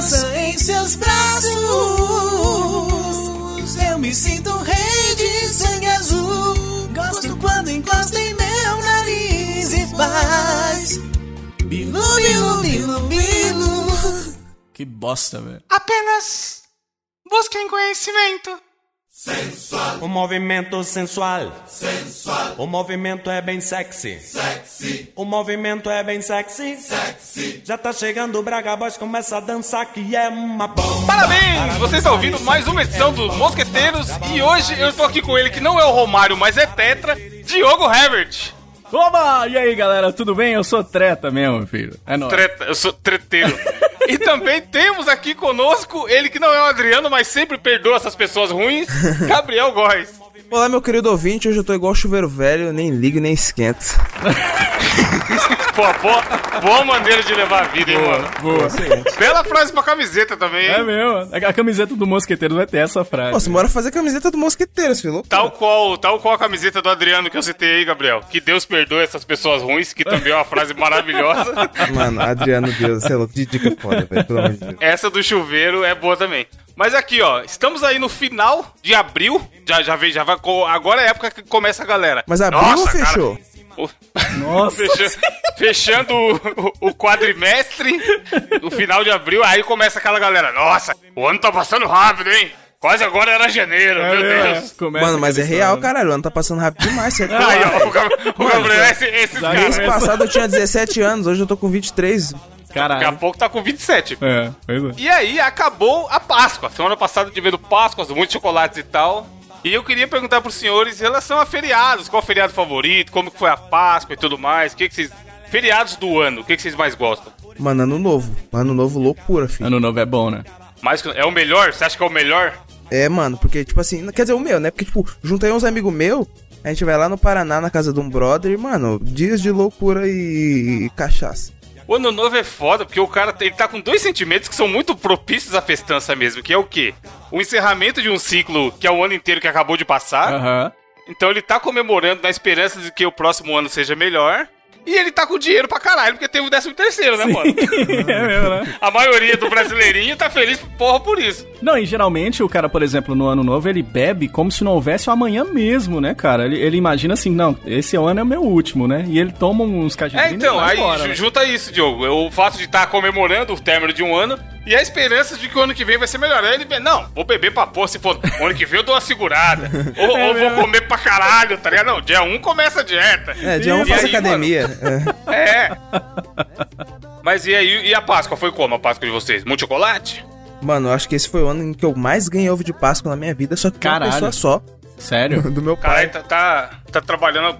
criança em seus braços. Eu me sinto um rei de sangue azul. Gosto quando encosta em meu nariz e faz. Bilu, bilu, bilu, bilu. Que bosta, velho. Apenas busquem conhecimento. O movimento sensual. Sensual. O movimento é bem sexy. Sexy. O movimento é bem sexy. Sexy. Já tá chegando o Braga Boys, começa a dançar que é uma bomba. Parabéns! Você está ouvindo mais uma edição dos Mosqueteiros e hoje eu estou aqui com ele que não é o Romário, mas é Tetra, Diogo Herbert. Oba! E aí, galera, tudo bem? Eu sou treta mesmo, filho. É nóis. Treta, eu sou treteiro. E também temos aqui conosco ele que não é o Adriano, mas sempre perdoa essas pessoas ruins, Gabriel Góes. Olá, meu querido ouvinte, hoje eu tô igual chuveiro velho, nem ligo nem esquento. Pô, boa, boa maneira de levar a vida, hein, mano? Boa. Bela frase pra camiseta também, hein? É mesmo. A camiseta do Mosqueteiro vai ter essa frase. Nossa, bora fazer a camiseta do mosqueteiro, filho. Tal qual, tal qual a camiseta do Adriano que eu citei aí, Gabriel. Que Deus perdoe essas pessoas ruins, que também é uma frase maravilhosa. Mano, Adriano Deus, você é louco, de dica foda, velho, pelo amor de Deus. Essa do chuveiro é boa também. Mas aqui, ó, estamos aí no final de abril. Já, já veio, já vai. Agora é a época que começa a galera. Mas abriu ou Nossa, cara. fechou? O- Nossa. Fecha- fechando o, o- o quadrimestre, no final de abril, aí começa aquela galera. Nossa, o ano tá passando rápido, hein? Quase agora era janeiro, meu Deus. Começa Mano, mas é real, caralho, o ano tá passando rápido demais, você é Aí, ó, o, Gab- o Gabriel, esse, esses caras. Mês passado eu tinha 17 anos, hoje eu tô com 23. Daqui a Caralho. pouco tá com 27. É, pois é. E aí acabou a Páscoa. Semana passada tivemos Páscoa, muitos chocolates e tal. E eu queria perguntar pros senhores em relação a feriados. Qual o feriado favorito? Como que foi a Páscoa e tudo mais? O que, que vocês. Feriados do ano, o que, que vocês mais gostam? Mano, ano novo. Ano novo, loucura, filho. Ano novo é bom, né? Que- É o melhor? Você acha que é o melhor? É, mano, porque, tipo assim, quer dizer, o meu, né? Porque, tipo, juntei uns amigos meus, a gente vai lá no Paraná, na casa de um brother, e, mano, dias de loucura e, e cachaça. O ano novo é foda, porque o cara ele tá com dois sentimentos que são muito propícios à festança mesmo, que é o quê? O encerramento de um ciclo que é o ano inteiro que acabou de passar. Aham. Então ele tá comemorando na esperança de que o próximo ano seja melhor. E ele tá com dinheiro pra caralho, porque teve o décimo terceiro, né, mano? é mesmo, né? A maioria do brasileirinho tá feliz porra por isso. Não, e geralmente o cara, por exemplo, no ano novo, ele bebe como se não houvesse o amanhã mesmo, né, cara? Ele, ele imagina assim, não, esse ano é o meu último, né? E ele toma uns É, cajadinhos então, e vai aí embora, né? junta isso, Diogo. O fato de estar comemorando o término de um ano e a esperança de que o ano que vem vai ser melhor. Aí ele, be- não, vou beber pra pôr, se for. O ano que vem eu dou uma segurada. Ou, É ou vou comer pra caralho, tá ligado? Não, dia 1 começa a dieta. É, dia 1 E faço aí, academia. É. É. Mas e aí, e a Páscoa? Foi como a Páscoa de vocês? Muito chocolate? Mano, eu acho que esse foi o ano em que eu mais ganhei ovo de Páscoa na minha vida, só que com uma Caralho. pessoa só, Sério? do meu pai. Caralho, tá, tá, tá trabalhando.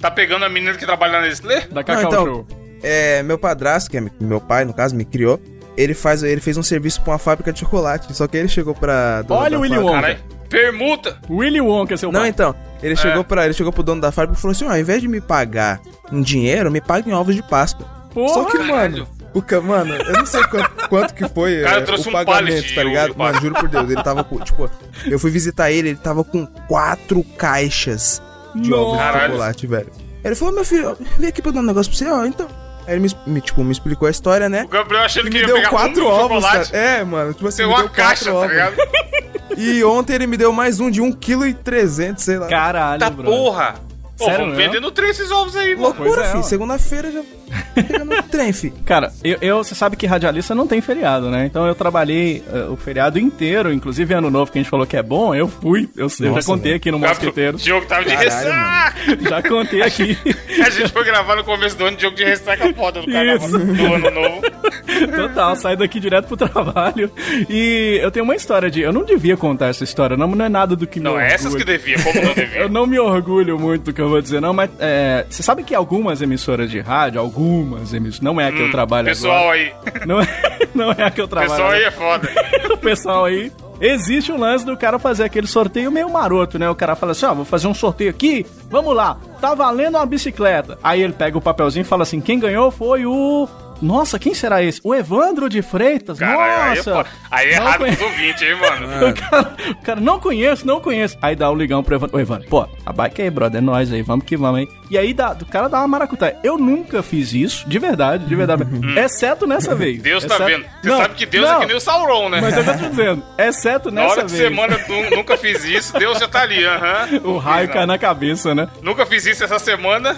Tá pegando a menina que trabalha na Nestlé? Da Não, Cacau então, Show. é, meu padrasto, que é meu pai, no caso, me criou, ele, faz, ele fez um serviço pra uma fábrica de chocolate, só que ele chegou pra... dona Olha o Willy fábrica- Wonka. Caralho, permuta. Willy Wonka, seu Não, pai. então, ele chegou para ele chegou pro dono da fábrica e falou assim, ó, ao invés de me pagar em dinheiro, me pague em ovos de Páscoa. Porra, Só que, caralho. mano, o ca... mano, eu não sei quanto, quanto que foi Cara, é, trouxe o um pagamento, tá ligado? Mano, juro por Deus, ele tava com, tipo, eu fui visitar ele, ele tava com quatro caixas de ovos de chocolate, velho. Ele falou, meu filho, vem aqui pra eu dar um negócio pra você, ó, então. Aí ele me, me, tipo, me explicou a história, né? O Gabriel achando Ele que me ia deu pegar quatro um ovos, chocolate. cara. É, mano, tipo assim, Tem me uma deu caixa, quatro tá ovos. ligado? E ontem ele me deu mais um de 1,3kg, sei lá. Caralho, Tá bro. porra. Pô, Sério no trem esses ovos aí, mano. Loucura, Pois é, filho. ó. Segunda-feira já trem. Cara, eu, eu- você sabe que radialista não tem feriado, né? Então eu trabalhei eh, o feriado inteiro, inclusive ano novo que a gente falou que é bom, eu fui. Eu, eu já Nossa, contei mano. aqui no Mosqueteiro. O Diogo tava de ressaca. Já contei aqui. A gente foi gravar no começo do ano, Diogo de ressaca foda do carnaval do ano novo. Total, saí daqui direto pro trabalho. E eu tenho uma história de. Eu não devia contar essa história, não, não é nada do que me Não, essas orgulha. que devia, como não devia. Eu não me orgulho muito do que eu vou dizer, não, mas é, você sabe que algumas emissoras de rádio, algumas emissoras, não é a que eu trabalho Hum, Pessoal agora. aí, Não é, não é a que eu trabalho pessoal aí agora. é foda. o pessoal aí. Existe um lance do cara fazer aquele sorteio meio maroto, né? O cara fala assim: ó, vou fazer um sorteio aqui, vamos lá, tá valendo uma bicicleta. Aí ele pega o papelzinho e fala assim: quem ganhou foi o nossa, quem será esse? O Evandro de Freitas? Caralho, aí é, nossa! aí é Não errado conhe- pros ouvintes, hein, mano? O cara, o cara, não conheço, não conheço. Aí dá um ligão pro Evandro. Ô, Evandro, pô, a bike aí, brother, é nóis aí, vamos que vamos aí. E aí dá, o cara dá uma maracutaia. Eu nunca fiz isso, de verdade, de verdade. Exceto nessa vez. Deus tá Exceto- vendo. Você Não, sabe que Deus não, é que nem o Sauron, né? Mas eu tô te dizendo, exceto Na nessa hora que vez. você manda, "Nu- nunca fiz isso, Deus já tá ali, aham. O raio cai na cabeça, né? Nunca fiz isso essa semana.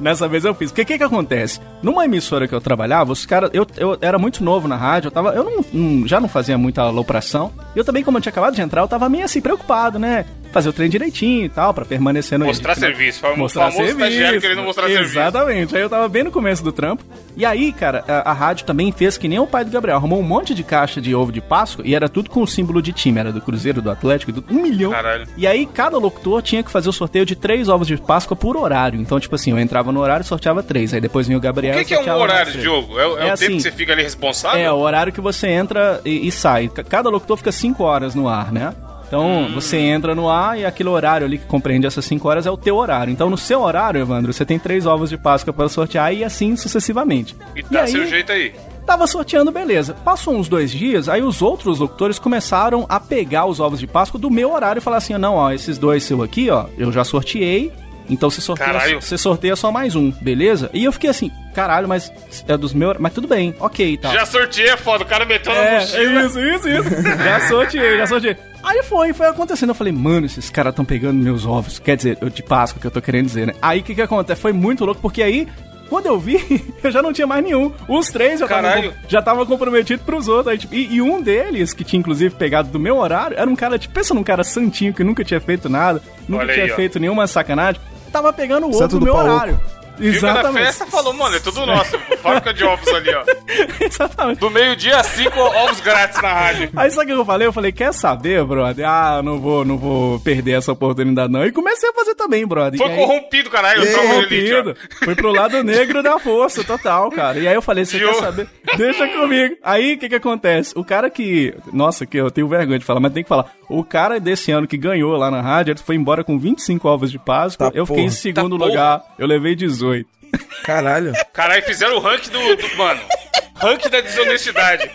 Nessa vez eu fiz. Porque o que que acontece? Numa emissora que eu trabalhava, os caras. Eu, eu era muito novo na rádio, eu tava. Eu não, não- já não fazia muita alopração. E eu também, como eu tinha acabado de entrar, eu tava meio assim, preocupado, né? Fazer o treino direitinho e tal, pra permanecer no. Mostrar né? serviço. Fam- Mostrar serviço. querendo mostrar serviço. Exatamente. Aí eu tava bem no começo do trampo. E aí, cara, a, a rádio também fez que nem o pai do Gabriel. Arrumou um monte de caixa de ovo de Páscoa e era tudo com o símbolo de time. Era do Cruzeiro, do Atlético, do um milhão. Caralho. E aí, cada locutor tinha que fazer o sorteio de três ovos de Páscoa por horário. Então, tipo assim, eu entrava no horário e sorteava três. Aí depois vinha o Gabriel O que, que é um horário jogo? É, o- é É o assim, tempo que você fica ali responsável? É, o horário que você entra e, e sai. Cada locutor fica cinco horas no ar, né? Então, Hum. você entra no ar e aquele horário ali que compreende essas cinco horas é o teu horário. Então, no seu horário, Evandro, você tem três ovos de Páscoa para sortear e assim sucessivamente. E dá aí, seu jeito aí. Tava sorteando, beleza. Passou uns dois dias, aí os outros locutores começaram a pegar os ovos de Páscoa do meu horário e falar assim: não, ó, esses dois seu aqui, ó, eu já sorteei. Então você sorteia, você sorteia só mais um, beleza? E eu fiquei assim, caralho, mas é dos meus. Mas tudo bem, ok, tá. Já sorteei, é foda. O cara meteu na É, mochila. isso, isso, isso. já sorteei, já sorteei. Aí foi, foi acontecendo. Eu falei, mano, esses caras estão pegando meus ovos. Quer dizer, eu de Páscoa que eu tô querendo dizer, né? Aí o que que acontece? Foi muito louco, porque aí. Quando eu vi, eu já não tinha mais nenhum. Os três já estavam Caralho. já tava comprometido pros outros. Aí, tipo, e, e um deles, que tinha inclusive pegado do meu horário, era um cara, tipo, pensa num cara santinho que nunca tinha feito nada, nunca Olha tinha aí, ó. feito nenhuma sacanagem. Tava pegando o Santo do meu oco. Viu da festa falou, mano, é tudo nosso. Fábrica de ovos ali, ó. Exatamente. Do meio-dia a cinco, ovos grátis na rádio. Aí sabe o que eu falei? Eu falei, quer saber, brother? Ah, não vou, não vou perder essa oportunidade, não. E comecei a fazer também, brother. Foi E aí- corrompido, caralho. Ó. corrompido. Fui pro lado negro da força, total, cara. E aí eu falei, você quer saber? Deixa comigo. Aí, o que que acontece? O cara que... Nossa, que eu tenho vergonha de falar, mas tem que falar. O cara desse ano que ganhou lá na rádio, ele foi embora com 25 ovos de Páscoa. Tá eu fiquei em porra. segundo Tá lugar. Eu levei 18. Caralho. Caralho, fizeram o ranking do, do- Mano, ranking da desonestidade.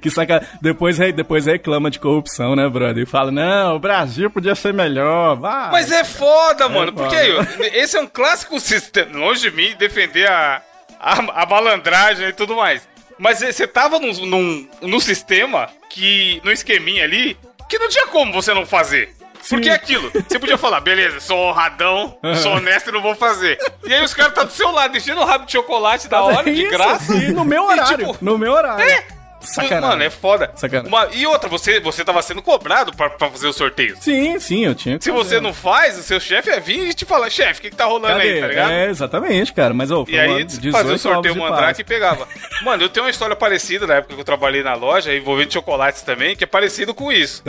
Que saca... Depois, depois reclama de corrupção, né, brother? E fala, não, o Brasil podia ser melhor. Vai. Mas é foda, mano. Porque foda. aí, esse é um clássico sistema. Longe de mim defender a, a, a malandragem e tudo mais. Mas você tava num, num, num sistema que. no esqueminha ali, que não tinha como você não fazer. Porque é aquilo. Você podia falar, beleza, sou honradão, sou honesto e não vou fazer. E aí os caras tá do seu lado, enchendo o rabo de chocolate da hora, de graça. E no meu E, horário. tipo, no meu horário. É. Sacanagem. Mano, é foda. Sacanagem. Uma- e outra, você, você tava sendo cobrado pra, pra fazer os sorteios. Sim, sim, eu tinha que Se fazer. você não faz, o seu chefe é vir e te falar, chefe, o que, que tá rolando Cadê? aí, tá ligado? É, exatamente, cara. Mas, ô, E aí fazia o sorteio mandrake e pegava. Mano, eu tenho uma história parecida na época que eu trabalhei na loja, envolvendo chocolates também, que é parecido com isso.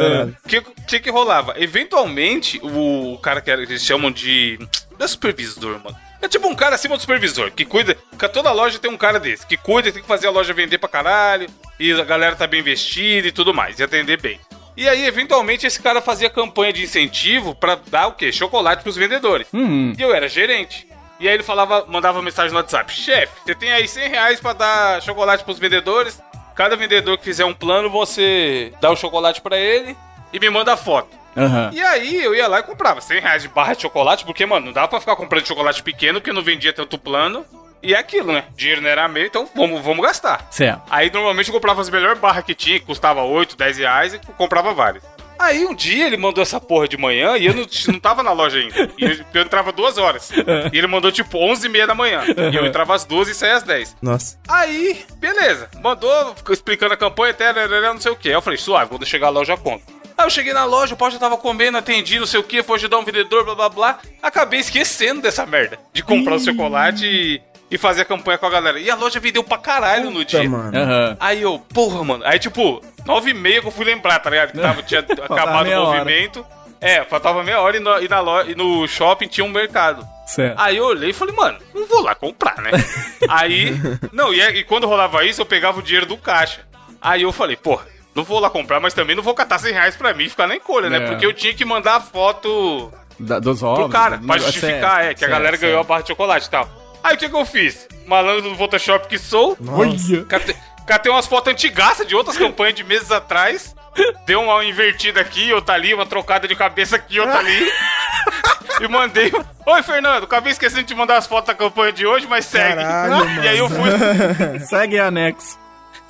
O que, que que rolava? Eventualmente, o, cara que era- que eles chamam de. Não é supervisor, mano. É tipo um cara acima do supervisor, que cuida. Porque toda loja tem um cara desse, que cuida, tem que fazer a loja vender pra caralho, e a galera tá bem vestida e tudo mais, e atender bem. E aí, eventualmente, esse cara fazia campanha de incentivo pra dar o quê? Chocolate pros vendedores. Uhum. E eu era gerente. E aí ele falava, mandava mensagem no WhatsApp: Chefe, você tem aí 100 reais pra dar chocolate pros vendedores. Cada vendedor que fizer um plano, você dá o chocolate pra ele e me manda a foto. Aham. E aí eu ia lá e comprava 100 reais de barra de chocolate, porque, mano, não dava pra ficar comprando chocolate pequeno, porque não vendia tanto plano. E é aquilo, né? Dinheiro não era meu, então vamos, vamos gastar. Certo. Aí normalmente eu comprava as melhores barras que tinha, que custava 8, 10 reais, e comprava várias. Aí um dia ele mandou essa porra de manhã e eu não, não tava na loja ainda. E eu, eu entrava duas horas. E ele mandou tipo 11 e meia da manhã. E eu entrava às 12 e saía às 10. Nossa. Aí, beleza. Mandou, ficou explicando a campanha, até não sei o que. Eu falei, suave, quando eu chegar lá eu já conto. Aí eu cheguei na loja, o pau já tava comendo, atendi, não sei o que, foi ajudar um vendedor, blá blá blá. Acabei esquecendo dessa merda. De comprar o chocolate e, e fazer a campanha com a galera. E a loja vendeu pra caralho no Puta, dia. mano. Aham. Aí eu, porra, mano. Aí, tipo, nove e meia que eu fui lembrar, tá ligado? Que tava, tinha acabado o hora. movimento. É, faltava meia hora e, no, e na loja, e no shopping tinha um mercado. Certo. Aí eu olhei e falei, mano, não vou lá comprar, né? Aí, não, e, e quando rolava isso, eu pegava o dinheiro do caixa. Aí eu falei, porra, não vou lá comprar, mas também não vou catar 100 reais pra mim e ficar na encolha, né? É. Porque eu tinha que mandar a foto Da- dos ovos. pro cara, do- pra do- justificar, certo, é, que a certo, galera ganhou a certo. barra de chocolate e tal. Aí o que, que eu fiz? Malandro do Photoshop que sou. Catei, catei umas fotos antigaças de outras campanhas de meses atrás. Deu uma invertida aqui, outra ali, uma trocada de cabeça aqui, outra ali. e mandei. Oi, Fernando, acabei esquecendo de te mandar as fotos da campanha de hoje, mas segue. Caralho, e aí eu fui. Segue anexo.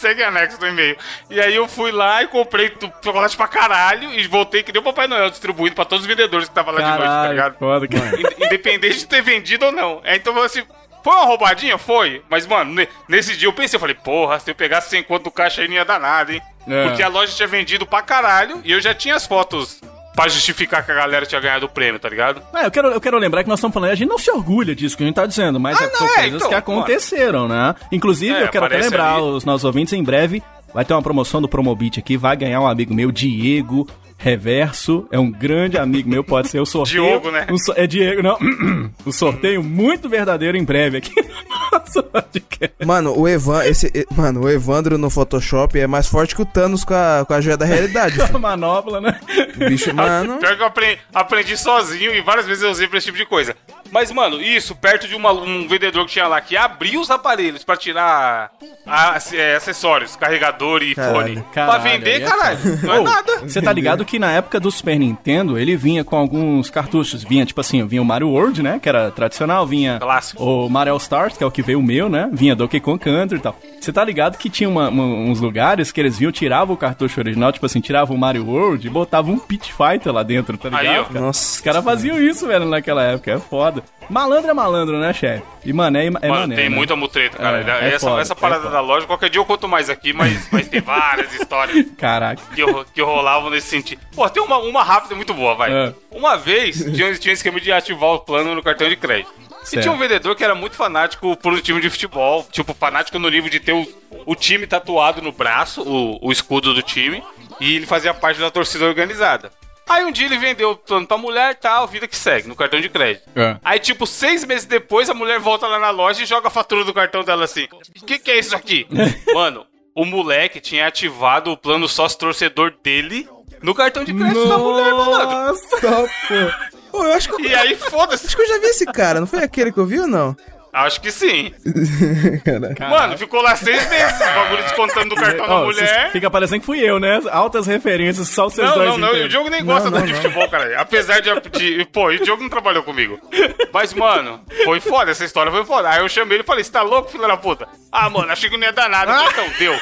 Segue anexo do e-mail. E aí eu fui lá e comprei chocolate pra caralho e voltei que deu o Papai Noel distribuindo pra todos os vendedores que estavam lá de noite, tá Caralho, ligado? foda, cara. Ind- Independente de ter vendido ou não. É, então assim, foi uma roubadinha? Foi. Mas, mano, ne- nesse dia eu pensei, eu falei, porra, se eu pegasse 100 conto do caixa aí não ia dar nada, hein? É. Porque a loja tinha vendido pra caralho e eu já tinha as fotos pra justificar que a galera tinha ganhado o prêmio, tá ligado? É, eu quero, eu quero lembrar que nós estamos falando, a gente não se orgulha disso que a gente tá dizendo, mas Ah, é, não, são é, coisas então, que aconteceram, né? Inclusive, É, eu quero até lembrar ali. os nossos ouvintes em breve. Vai ter uma promoção do Promobit aqui, vai ganhar um amigo meu, Diego Reverso. É um grande amigo meu, pode ser o sorteio. Diogo, né? um é Diego, não. o sorteio muito verdadeiro em breve aqui no nosso podcast. Mano, o Evan, esse, mano, o Evandro no Photoshop é mais forte que o Thanos com a, com a joia da realidade. filho. Manopla, né? O bicho, mano. Pior que eu aprendi, aprendi sozinho e várias vezes eu usei pra esse tipo de coisa. Mas, mano, isso, perto de uma- um vendedor que tinha lá que abriu os aparelhos pra tirar a- é, acessórios, carregador e Caralho. fone. pra Caralho, vender, aí é caralho. Não é nada. Você tá ligado que na época do Super Nintendo ele vinha com alguns cartuchos. Vinha, tipo assim, vinha o Mario World, né? Que era tradicional, vinha Clássico. o Mario All Stars, que é o que veio o meu, né? Vinha Donkey Kong Country e tal. Você tá ligado que tinha uma- uma- uns lugares que eles vinham, tiravam o cartucho original, tipo assim, tiravam o Mario World e botavam um Pit Fighter lá dentro, tá ligado? Aí, cara? Nossa. Os caras faziam isso, velho, naquela época. É foda. Malandro é malandro, né, chefe? E mané é, é Mano, mané, tem né? muita mutreta, cara. É, é essa, foda, essa é parada foda. da loja, qualquer dia eu conto mais aqui, mas, mas tem várias histórias Caraca. que, que rolavam nesse sentido. Pô, tem uma, uma rápida muito boa, vai. É. Uma vez, tinha, tinha um esquema de ativar o plano no cartão de crédito. E Certo. tinha um vendedor que era muito fanático por um time de futebol. Tipo, fanático no nível de ter o, o time tatuado no braço, o, o escudo do time. E ele fazia parte da torcida organizada. Aí um dia ele vendeu o plano pra mulher e tal, vida que segue, no cartão de crédito. É. Aí, tipo, seis meses depois, a mulher volta lá na loja e joga a fatura do cartão dela assim. O que, que é isso aqui? Mano, o moleque tinha ativado o plano sócio torcedor dele no cartão de crédito da mulher, malandro. Nossa, pô. Pô, eu acho que, eu, E aí, foda-se. acho que eu já vi esse cara, não foi aquele que eu vi ou não? Acho que sim. Cara. Mano, ficou lá seis meses o bagulho descontando do cartão da Ó, mulher. Fica parecendo que fui eu, né? Altas referências, só vocês Não, dois não, não. entendem. O Diogo nem gosta Não, tanto de não, futebol, cara. Apesar de, de. Pô, e o Diogo não trabalhou comigo. Mas, mano, foi foda. Essa história foi foda. Aí eu chamei ele e falei: Você tá louco, filho da puta? Ah, mano, achei que não ia dar nada. Então, deu.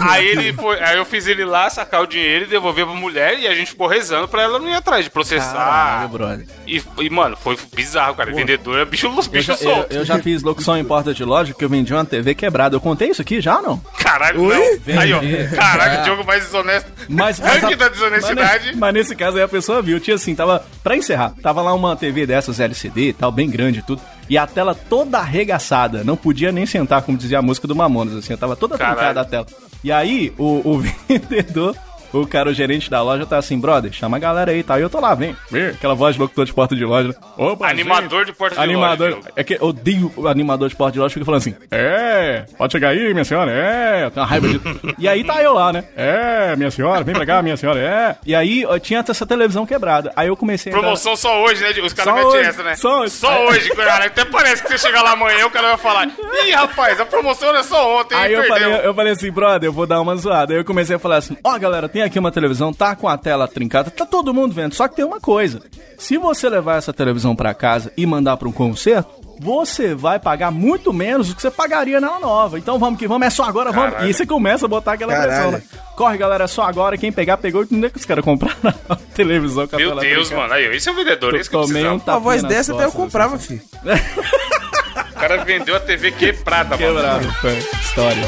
Aí ele foi. Aí eu fiz ele lá sacar o dinheiro e devolver pra mulher. E a gente ficou rezando pra ela não ir atrás de processar. Caralho, brother. E, e, mano, foi bizarro, cara. Vendedor é bicho, Eu bicho já, eu, solto. eu já fiz locução em porta de loja que eu vendi uma TV quebrada. Eu contei isso aqui já ou não? Caralho, Oi? não. Aí, ó. Vendi. Caraca, É. o Diogo mais desonesto. Mas, Ranking a- da desonestidade. Mas, mas nesse caso aí a pessoa viu. Tinha assim, tava. Pra encerrar, tava lá uma TV dessas LCD e tal, bem grande e tudo. E a tela toda arregaçada. Não podia nem sentar, como dizia a música do Mamonas, assim. Tava toda trancada a tela. E aí, o, o vendedor. O cara, o gerente da loja, tá assim, brother, chama a galera aí tal. E eu tô lá, vem. Aquela voz de locutor de porta de loja. Opa, Animador de porta de animador, loja, Diogo. É que eu odeio o animador de porta de loja, fica falando assim, é, pode chegar aí, minha senhora, é. Eu tenho uma raiva de... e aí tá eu lá, né? É, minha senhora, vem pra cá, minha senhora, é. E aí eu tinha essa televisão quebrada. Aí eu comecei a... Promoção só hoje, né? Os caras Só metem essa, né? só hoje. hoje, cara. Até parece que você chegar lá amanhã, o cara vai falar: Ih, rapaz, a promoção era só ontem, Aí eu perdeu. falei, eu falei assim, brother, eu vou dar uma zoada. Aí eu comecei a falar assim: ó, galera, tem aqui uma televisão, tá com a tela trincada, tá todo mundo vendo. Só que tem uma coisa: se você levar essa televisão pra casa e mandar pra um concerto, você vai pagar muito menos do que você pagaria nela nova. Então vamos que vamos, é só agora, vamos. Caralho. E você começa a botar aquela Caralho. pressão, né? Corre, galera, é só agora. Quem pegar, pegou. Não é que os caras compraram a televisão com a Meu tela Deus, trincada. mano. Aí, esse é o vendedor, esse que Tomei um precisava. tapinha A voz dessa até eu comprava, assim. filho. O cara vendeu a TV quebrada, Quebrado, mano. Quebrado, História.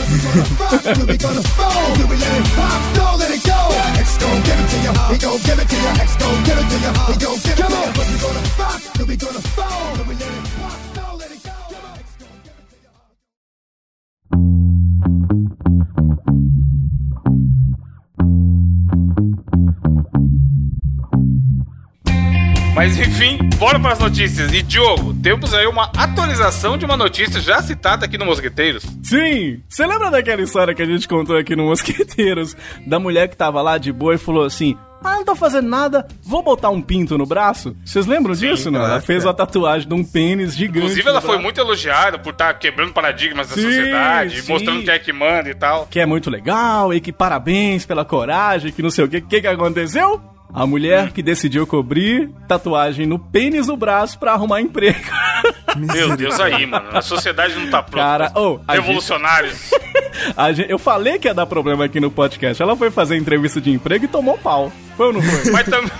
Come on! Mas enfim, bora para as notícias. E Diogo, temos aí uma atualização de uma notícia já citada aqui no Mosqueteiros. Sim! Você lembra daquela história que a gente contou aqui no Mosqueteiros? Da mulher que tava lá de boa e falou assim: Ah, não tô fazendo nada, vou botar um pinto no braço? Vocês lembram disso, não? Ela fez cara. uma tatuagem de um pênis gigante. Inclusive, ela foi muito elogiada por estar quebrando paradigmas da Sim, sociedade, sim. mostrando que é que manda e tal. que é muito legal e que parabéns pela coragem, que não sei o que. O que, que aconteceu? A mulher que decidiu cobrir tatuagem no pênis do braço pra arrumar emprego. Meu Deus, aí, mano. A sociedade não tá pronta. Cara, a Revolucionários. Gente- eu falei que ia dar problema aqui no podcast. Ela foi fazer entrevista de emprego e tomou pau. Foi ou não foi? Mas também.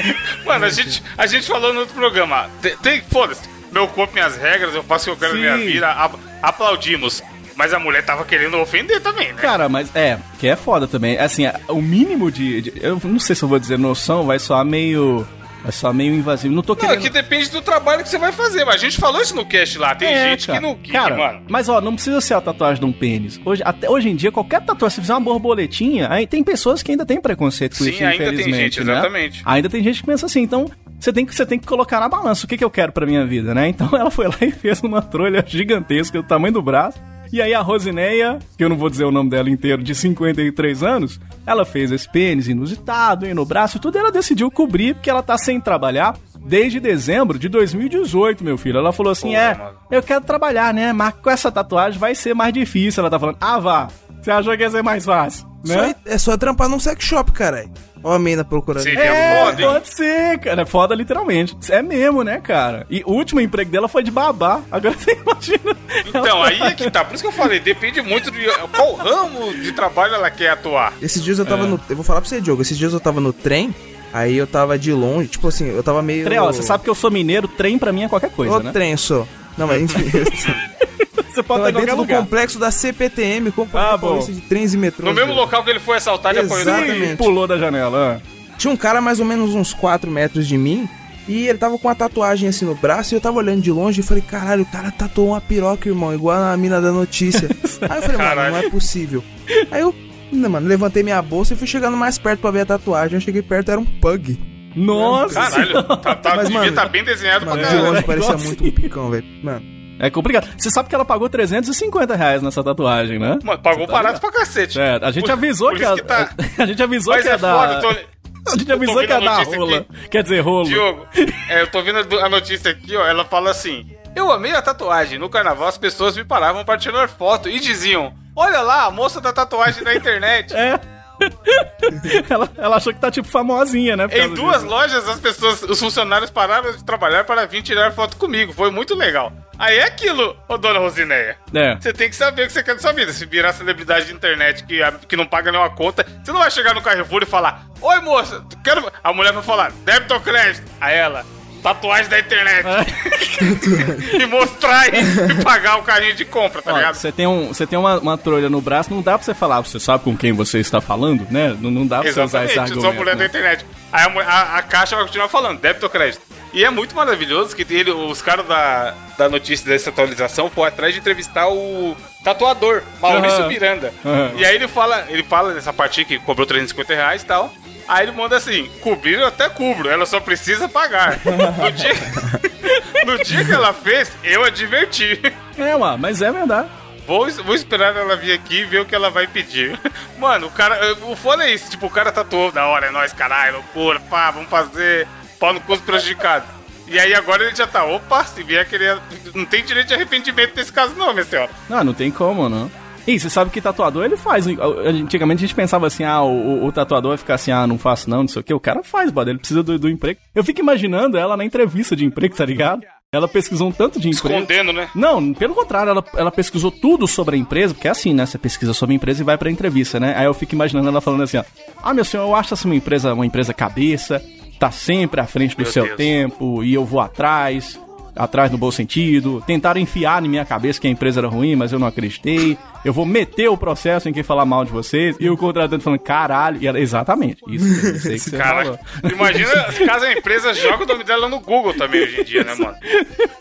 Mano, a gente, a gente falou no outro programa. Tem, tem- foda-se. Meu corpo, minhas regras, eu faço o que eu quero na minha vida. aplaudimos. Mas a mulher tava querendo ofender também, né? Cara, mas é, que é foda também. Assim, é, o mínimo de, de- Eu não sei se eu vou dizer noção, vai soar meio. Vai soar meio invasivo. Não tô Não, querendo. aqui depende do trabalho que você vai fazer. Mas a gente falou isso no cast lá. Tem É, gente cara. que não que, Cara, mano. Mas ó, não precisa ser a tatuagem de um pênis. Hoje, até hoje em dia, qualquer tatuagem, se fizer uma borboletinha, aí tem pessoas que ainda têm preconceito com Sim, isso, ainda tem gente, né? exatamente. Ainda tem gente que pensa assim, então você tem que, você tem que colocar na balança o que, que eu quero pra minha vida, né? Então ela foi lá e fez uma trolha gigantesca do tamanho do braço. E aí a Rosineia, que eu não vou dizer o nome dela inteiro, de 53 anos, ela fez esse pênis inusitado aí no braço e tudo, e ela decidiu cobrir porque ela tá sem trabalhar desde dezembro de 2018, meu filho. Ela falou assim: é, mano. eu quero trabalhar, né? Mas com essa tatuagem vai ser mais difícil. Ela tá falando, ah, vá. Você achou que ia ser mais fácil? Só Né? é, é só trampar num sex shop, caralho. Ó a mina procurando. Sim. É, foda, hein? pode ser, cara. É foda literalmente. É mesmo, né, cara? E o último emprego dela foi de babá. Agora você imagina. Então, aí é que tá. Por isso que eu falei, depende muito de qual ramo de trabalho ela quer atuar. Esses dias eu É. tava no. Eu vou falar pra você, Diogo. Esses dias eu tava no trem, aí eu tava de longe, tipo assim, eu tava meio. Trem, ó, você sabe que eu sou mineiro, trem pra mim é qualquer coisa, Ô, né? trem só. Não, mas enfim. Você pode em qualquer dentro do lugar. complexo da CPTM, Companhia Ah. Paulista de Trens e Metrôs. No mesmo local que ele foi assaltado e ninguém. Ih, Exatamente. pulou da janela. ah. Tinha um cara mais ou menos uns 4 metros de mim. E ele tava com uma tatuagem assim no braço e eu tava olhando de longe e falei, caralho, o cara tatuou uma piroca, irmão, igual a mina da notícia. Aí eu falei, mano, Caralho. não é possível. Aí eu, né, mano, levantei minha bolsa e fui chegando mais perto pra ver a tatuagem. Eu cheguei perto, era um pug. Nossa. Caralho, tá, tá, Mas, devia mano, estar bem desenhado Mano, pra de caralho. longe parecia muito um picão, velho. Mano, É complicado. Você sabe que ela pagou 350 reais nessa tatuagem, né? Mano, pagou Tá barato pra cacete. É, a gente Por- avisou por que, a, que tá- a gente avisou Mas que ia é foda, dar. tô... A gente avisou que ia a dar rola. aqui. Quer dizer, rolo. Diogo, é, eu tô vendo a notícia aqui, ó. Ela fala assim: Eu amei a tatuagem. No carnaval as pessoas me paravam para tirar foto e diziam: Olha lá, a moça da tatuagem da internet. É. ela, ela achou que tá tipo famosinha, né? Em duas disso. lojas, as pessoas, os funcionários pararam de trabalhar para vir tirar foto comigo. Foi muito legal. Aí é aquilo, ô dona Rosineia. É. Você tem que saber o que você quer da sua vida. Se virar celebridade de internet que, que não paga nenhuma conta, você não vai chegar no Carrefour e falar: Oi, moça, quero. A mulher vai falar: débito ou crédito? Aí ela. Tatuagem da internet. e mostrar e, e pagar o carrinho de compra, tá Ó, ligado? Você tem, um, você tem uma, uma trolha no braço, não dá pra você falar, você sabe com quem você está falando, né? Não, não dá pra você usar esse Exatamente, argumento. a mulher da né? internet. Aí a, a- a caixa vai continuar falando, débito ou crédito. E é muito maravilhoso que ele, os caras da, da notícia dessa atualização foram atrás de entrevistar o tatuador, Maurício Aham. Miranda. Aham. E aí ele fala, ele fala nessa partinha que cobrou 350 reais e tal. Aí ele manda assim, cobrir eu até cubro, ela só precisa pagar. No dia, no dia que ela fez, eu adverti. É, mano, mas é verdade. Vou, vou esperar ela vir aqui e ver o que ela vai pedir. Mano, o cara. O foda é isso. Tipo, o cara tatuou da hora, é nóis, caralho, loucura, pá, vamos fazer. Pau no custo prejudicado. E aí agora ele já tá, opa, se vier querer. Não tem direito de arrependimento nesse caso, não, minha senhora. Não, não tem como, não. E você sabe que tatuador ele faz. Antigamente a gente pensava assim, ah, o, o tatuador vai ficar assim, ah, não faço não, não sei o que. O cara faz, brother, ele precisa do, do emprego. Eu fico imaginando ela na entrevista de emprego, tá ligado? Ela pesquisou um tanto de emprego. Escondendo, né? Não, pelo contrário, ela, ela pesquisou tudo sobre a empresa, porque é assim, né? Você pesquisa sobre a empresa e vai pra entrevista, né? Aí eu fico imaginando ela falando assim, ó. Ah, meu senhor, eu acho essa uma empresa, uma empresa cabeça, tá sempre à frente do Meu seu Deus. tempo, e eu vou atrás, atrás no bom sentido. Tentaram enfiar na minha cabeça que a empresa era ruim, mas eu não acreditei. Eu vou meter o processo em quem falar mal de vocês. E o contratante falando, caralho. E ela, exatamente, isso, isso aí que você Cara, falou. imagina caso a empresa joga o nome dela no Google também hoje em dia, né, mano?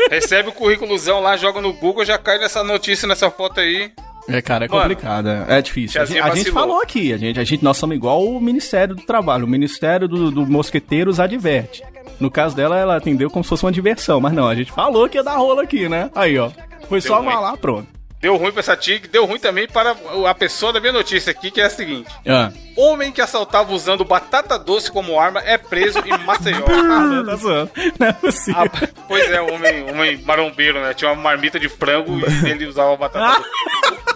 Recebe o currículozão lá, joga no Google, já cai nessa notícia, nessa foto aí. É, cara, é Mano, complicado. É é difícil. A gente, a gente falou aqui, a gente, a gente, nós somos igual o Ministério do Trabalho. O Ministério do, do Mosqueteiros adverte. No caso dela, ela atendeu como se fosse uma diversão, mas não, a gente falou que ia dar rolo aqui, né? Aí, ó. Foi só ruim. uma lá, pronto. Deu ruim pra essa tig, deu ruim também para a pessoa da minha notícia aqui, que é a seguinte. Ah. Homem que assaltava usando batata doce como arma é preso em Maceió. Ah, tá zoando. Não é possível. Ah, pois é, homem, homem marombeiro, né? Tinha uma marmita de frango e ele usava batata doce.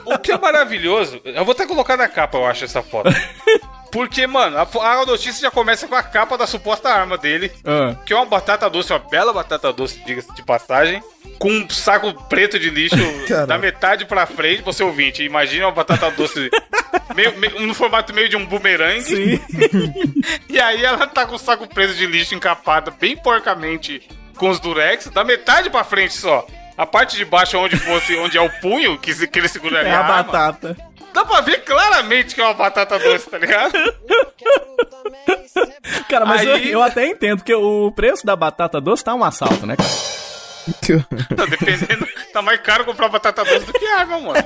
O que é maravilhoso, eu vou até colocar na capa, eu acho, essa foto. Porque, mano, a, a notícia já começa com a capa da suposta arma dele, Ah. que é uma batata doce, uma bela batata doce, diga-se de passagem, com um saco preto de lixo da metade pra frente, você ouvinte. Imagina uma batata doce meio, meio- no formato meio de um bumerangue. Sim. E aí ela tá com o saco preso de lixo encapada bem porcamente com os durex, da metade pra frente só. A parte de baixo onde fosse, onde é o punho que, que ele seguraria É a arma, batata. Dá pra ver claramente que é uma batata doce, tá ligado? Cara, mas eu, Aí- eu até entendo, porque o preço da batata doce tá um assalto, né, cara? Não, dependendo, tá mais caro comprar batata doce do que arma, mano.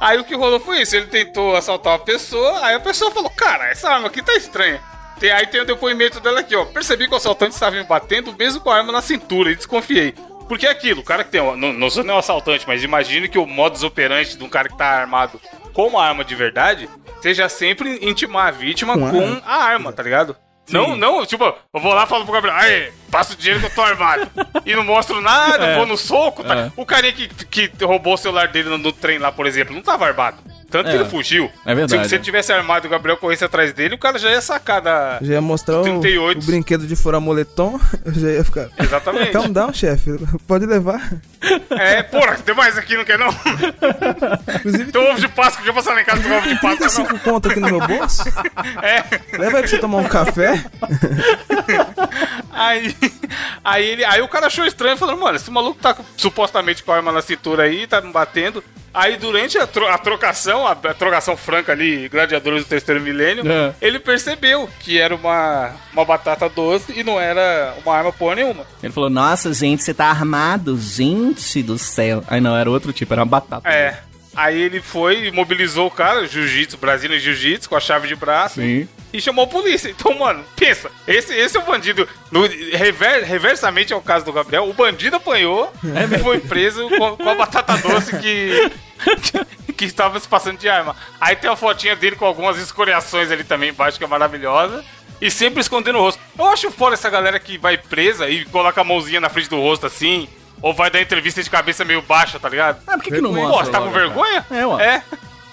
Aí o que rolou foi isso, ele tentou assaltar uma pessoa, aí a pessoa falou, cara, essa arma aqui tá estranha. Tem- aí tem o depoimento dela aqui, ó. Percebi que o assaltante estava me batendo mesmo com a arma na cintura e desconfiei. Porque é aquilo, o cara que tem. Não, não sou nem um assaltante, mas imagine que o modus operandi de um cara que tá armado com uma arma de verdade seja sempre intimar a vítima Com a com arma. a arma, tá ligado? Não, não, tipo, eu vou lá e falo pro Gabriel, aí, passa o dinheiro que eu tô armado. E não mostro nada, É. vou no soco, tá? É. O carinha que, que roubou o celular dele no, no trem lá, por exemplo, não tava armado. Tanto que É. ele fugiu. É verdade. Se, se ele tivesse armado e o Gabriel corresse atrás dele, o cara já ia sacar da. Já ia mostrar o, 38. o brinquedo de furar moletom, eu já ia ficar. Exatamente. Calm down, chefe. Pode levar. É, porra, tem mais aqui, não quer não? Inclusive, Tem um ovo de Páscoa, deixa eu passar lá em casa com ovo de Páscoa, não. cinco conto aqui no meu bolso. É. Leva aí pra você tomar um café. Aí, aí, ele, aí o cara achou estranho, falando, mano, esse maluco tá supostamente com a arma na cintura aí, tá me batendo. Aí durante a, tro- a trocação, a, a trocação franca ali, gladiadores do terceiro milênio, É. ele percebeu que era uma, uma batata doce e não era uma arma porra nenhuma. Ele falou, nossa, gente, você tá armado? Gente do céu. Aí não, era outro tipo, era uma batata. É. Aí ele foi e mobilizou o cara, jiu-jitsu, Brasília Jiu-Jitsu, com a chave de braço. Sim. E chamou a polícia. Então, mano, pensa, esse, esse é o bandido. No, rever- reversamente ao caso do Gabriel, o bandido apanhou e foi preso com, com a batata doce que, que, que estava se passando de arma. Aí tem a fotinha dele com algumas escoriações ali também embaixo, que é maravilhosa. E sempre escondendo o rosto. Eu acho fora essa galera que vai presa e coloca a mãozinha na frente do rosto assim. Ou vai dar entrevista de cabeça meio baixa, tá ligado? Ah, por que, que não mostra? Pô, você tá com cara? vergonha? É, ué. É.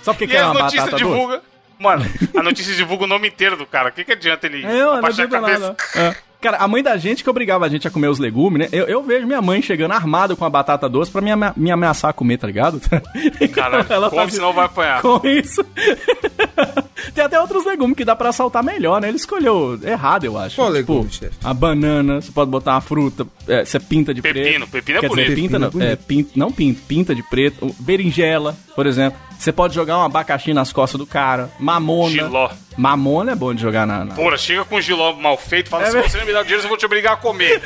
Só porque E que é as notícias divulga. Mano, a notícia divulga o nome inteiro do cara. O que, que adianta ele É, abaixar a cabeça? nada. É. Cara, a mãe da gente que obrigava a gente a comer os legumes, né? Eu, eu vejo minha mãe chegando armada com a batata doce pra me, ama- me ameaçar a comer, tá ligado? Caralho, Ela come, faz- senão vai apanhar. Com isso. Tem até outros legumes que dá pra assaltar melhor, né? Ele escolheu errado, eu acho. Qual tipo, legume, chefe? A banana, você pode botar uma fruta, é, você pinta de Pepino, preto. pepino é Quer dizer, bonito. pinta não, Pepino é é, pinta, não pinta, pinta de preto. Berinjela, por exemplo. Você pode jogar um abacaxi nas costas do cara. Mamona. Giló. Mamona é bom de jogar na... na... Porra, chega com um giló mal feito e fala: É se mesmo? você não me dá o dinheiro, eu vou te obrigar a comer.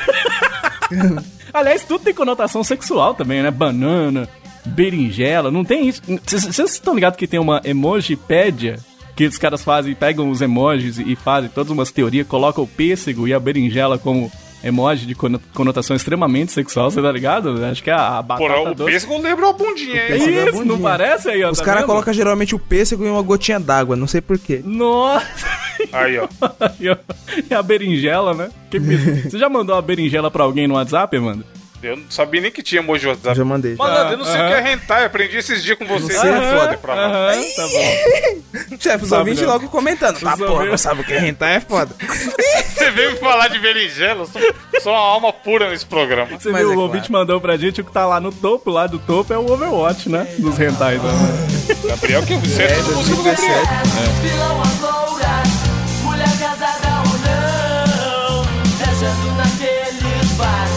Aliás, tudo tem conotação sexual também, né? Banana, berinjela, não tem isso. Vocês estão ligados que tem uma emojipédia? Que os caras fazem, pegam os emojis e fazem todas umas teorias, colocam o pêssego e a berinjela como emoji de cono- conotação extremamente sexual, você tá ligado? Acho que é a, a batata Porra, o doce. pêssego lembra uma bundinha, É hein? é isso, não bundinha. parece aí, ó? Os tá caras colocam geralmente o pêssego em uma gotinha d'água, não sei porquê. Nossa! Aí, ó. e a- e a berinjela, né? Que. Você já mandou uma berinjela pra alguém no WhatsApp, mano? Eu não sabia nem que tinha emoji WhatsApp. Já mandei. Malandro, eu não sei o que é hentai, aprendi esses dias com você. sei, é é foda pra lá. Aham, tá bom. Chefe, os ouvintes logo comentando. Tá, Os porra, não sabe o que é hentai, é foda. Você veio me falar de berinjela, eu sou, sou uma alma pura nesse programa. Você Mas viu, é o ouvinte mandou pra gente o que tá lá no topo, lá do topo é o Overwatch, né? Dos rentais. Né? Gabriel, que você é tudo música do Gabriel. 2017. Vilão agora, mulher casada ou não, viajando naqueles barcos,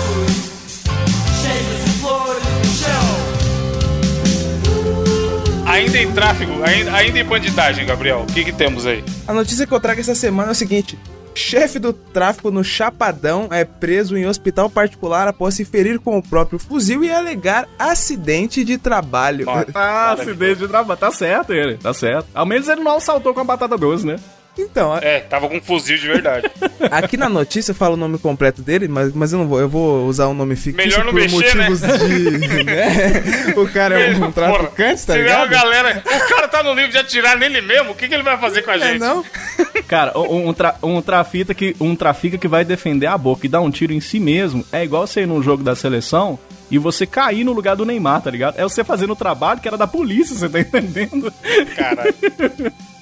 Ainda em tráfego, ainda, ainda em bandidagem, Gabriel. O que que temos aí? A notícia que eu trago essa semana é o seguinte: Chefe do tráfico no Chapadão é preso em hospital particular após se ferir com o próprio fuzil e alegar acidente de trabalho. Ah, acidente de trabalho. Tá certo ele, tá certo. Ao menos ele não assaltou com a batata doce, né? Então, a- É, tava com um fuzil de verdade. aqui na notícia fala o nome completo dele, mas, mas eu não vou. Eu vou usar um nome fictício Melhor não por mexer, motivos de. né? O cara é um Porra, traficante, tá se vier uma ligado? galera. O cara tá no livro de atirar nele mesmo, o que, que ele vai fazer com a É, gente? não? Cara, um, um, tra, um, trafita que, um trafica que vai defender a boca e dar um tiro em si mesmo é igual você ir num jogo da seleção e você cair no lugar do Neymar, tá ligado? É você fazendo o trabalho que era da polícia, você tá entendendo? Caralho.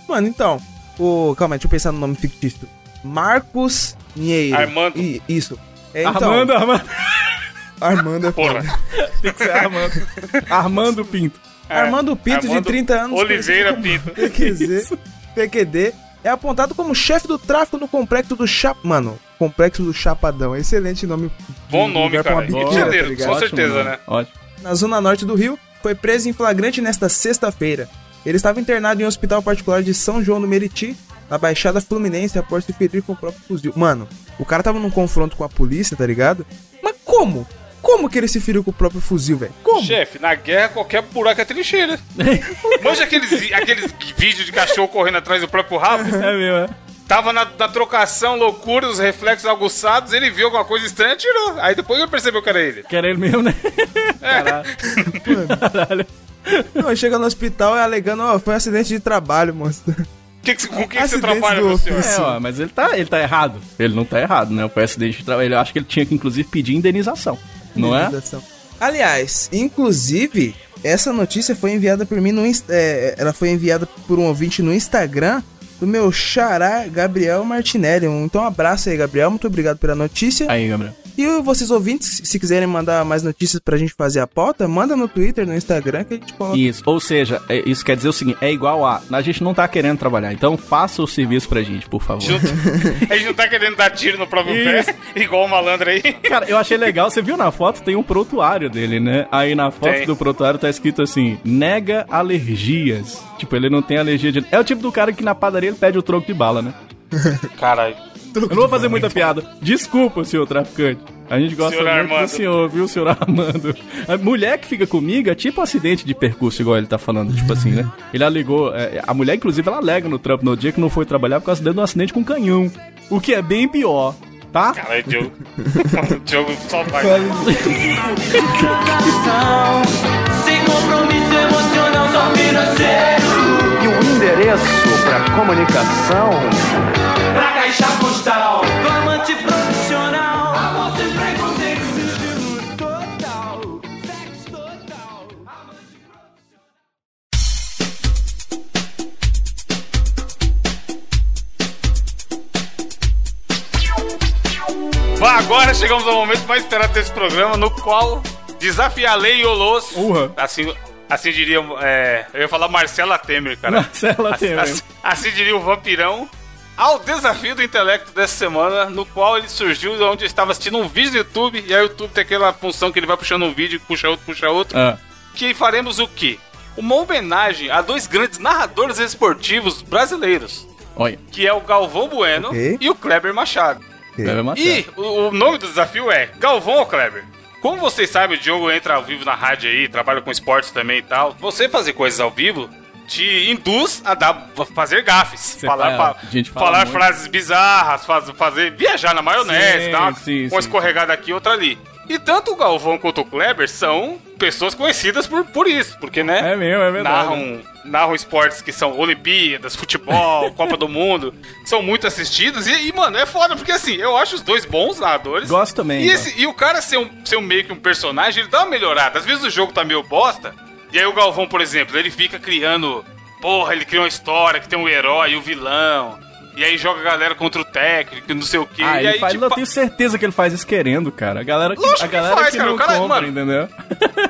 Mano, então. O. Calma aí, deixa eu pensar no nome fictício. Marcos Nieiro. Armando. I- isso. É, então, Armando, Armando. Armando é. Porra. Tem que ser Armando. Armando Pinto. Armando Pinto, de Armando 30 anos. Oliveira Pinto. PQZ, PQD, é apontado como chefe do tráfico no complexo do Chap... Mano, complexo do Chapadão. Excelente nome. de Bom nome, cara. Rio de biqueira, Janeiro, tá? Com certeza, né? Ótimo. na zona norte do Rio, foi preso em flagrante nesta sexta-feira. Ele estava internado em um hospital particular de São João do Meriti, na Baixada Fluminense, após se ferir com o próprio fuzil. Mano, o cara tava num confronto com a polícia, tá ligado? Mas como? Como que ele se feriu com o próprio fuzil, velho? Como? Chefe, na guerra qualquer buraco é trincheira. Manja aqueles, aqueles vídeos de cachorro correndo atrás do próprio rabo? É meu, é. Tava na, na trocação, loucura, os reflexos aguçados, ele viu alguma coisa estranha e tirou. Aí depois ele percebeu que era ele. Que era ele mesmo, né? Caralho. Caralho. Não, ele chega no hospital e alegando, ó, foi um acidente de trabalho, moço. Que que- com o que, que você Acidente trabalha, meu senhor? ofício. É, ó, mas ele tá, ele tá errado. Ele não tá errado, né? Foi acidente de trabalho. Eu acho que ele tinha que, inclusive, pedir indenização. Não é? Indenização. Aliás, inclusive, essa notícia foi enviada por mim no é, ela foi enviada por um ouvinte no Instagram do meu xará Gabriel Martinelli. Então, um abraço aí, Gabriel. Muito obrigado pela notícia. Aí, Gabriel. E vocês ouvintes, se quiserem mandar mais notícias pra gente fazer a pauta, manda no Twitter, no Instagram que a gente coloca. Isso, ou seja, é- isso quer dizer o seguinte, é igual a, a gente não tá querendo trabalhar, então faça o serviço pra gente, por favor. A gente não tá querendo dar tiro no próprio pé, igual o malandro aí. Cara, eu achei legal, você viu na foto, tem um protuário dele, né? Aí na foto Tem. do protuário tá escrito assim, nega alergias. Tipo, ele não tem alergia de... É o tipo do cara que na padaria ele pede o troco de bala, né? Caralho. Eu não vou fazer muita piada. Desculpa, senhor traficante. A gente gosta Senhor muito Armando. do senhor, viu, senhor Armando? A mulher que fica comigo é tipo acidente de percurso, igual ele tá falando, tipo assim, né? Ele alegou, é, a mulher, inclusive, ela alega no trampo no dia que não foi trabalhar por causa de um acidente com canhão. O que é bem pior, tá? Caralho, Diogo. Diogo só vai. Sem compromisso emocional, só financeiro. E o endereço para comunicação Pra caixa postal, do amante profissional. Amor sem preconceito, estilo total. Sexo total. Amante Bom, agora chegamos ao momento mais esperado desse programa, no qual desafia a lei e o Los. Assim, assim diria. É, eu ia falar Marcela Temer, cara. Marcela assim, Temer. Assim, assim diria o vampirão. Ao desafio do intelecto dessa semana, no qual ele surgiu de onde eu estava assistindo um vídeo no YouTube, e aí o YouTube tem aquela função que ele vai puxando um vídeo, puxa outro, puxa outro. Ah, Que faremos o quê? Uma homenagem a dois grandes narradores esportivos brasileiros, olha. que é o Galvão Bueno Ok. e o Kleber Machado. Matar. E o, o nome do desafio é Galvão ou Kleber? Como vocês sabem, o Diogo entra ao vivo na rádio aí, trabalha com esportes também e tal. Você fazer coisas ao vivo te induz a dar, fazer gafes. Você falar fala- fala falar muito. frases bizarras, faz- fazer, viajar na maionese, Sim, dar uma, sim, uma sim. escorregada aqui, outra ali. E tanto o Galvão quanto o Kleber são pessoas conhecidas por, por isso, porque, né? É mesmo, é verdade. narram, narram esportes que são Olimpíadas, futebol, Copa do Mundo, são muito assistidos. E, e, mano, é foda, porque assim, eu acho os dois bons narradores. Gosto também, E, gosto. esse- e o cara ser, um, ser um meio que um personagem, ele dá uma melhorada. Às vezes o jogo tá meio bosta. E aí o Galvão, por exemplo, ele fica criando. Porra, ele cria uma história que tem o herói e o vilão. E aí joga a galera contra o técnico, e não sei o quê. Ah, e ele aí, faz, tipo, eu tenho certeza que ele faz isso querendo, cara. A galera que, Lógico a que galera faz, que cara. não O cara- compra, mano, entendeu?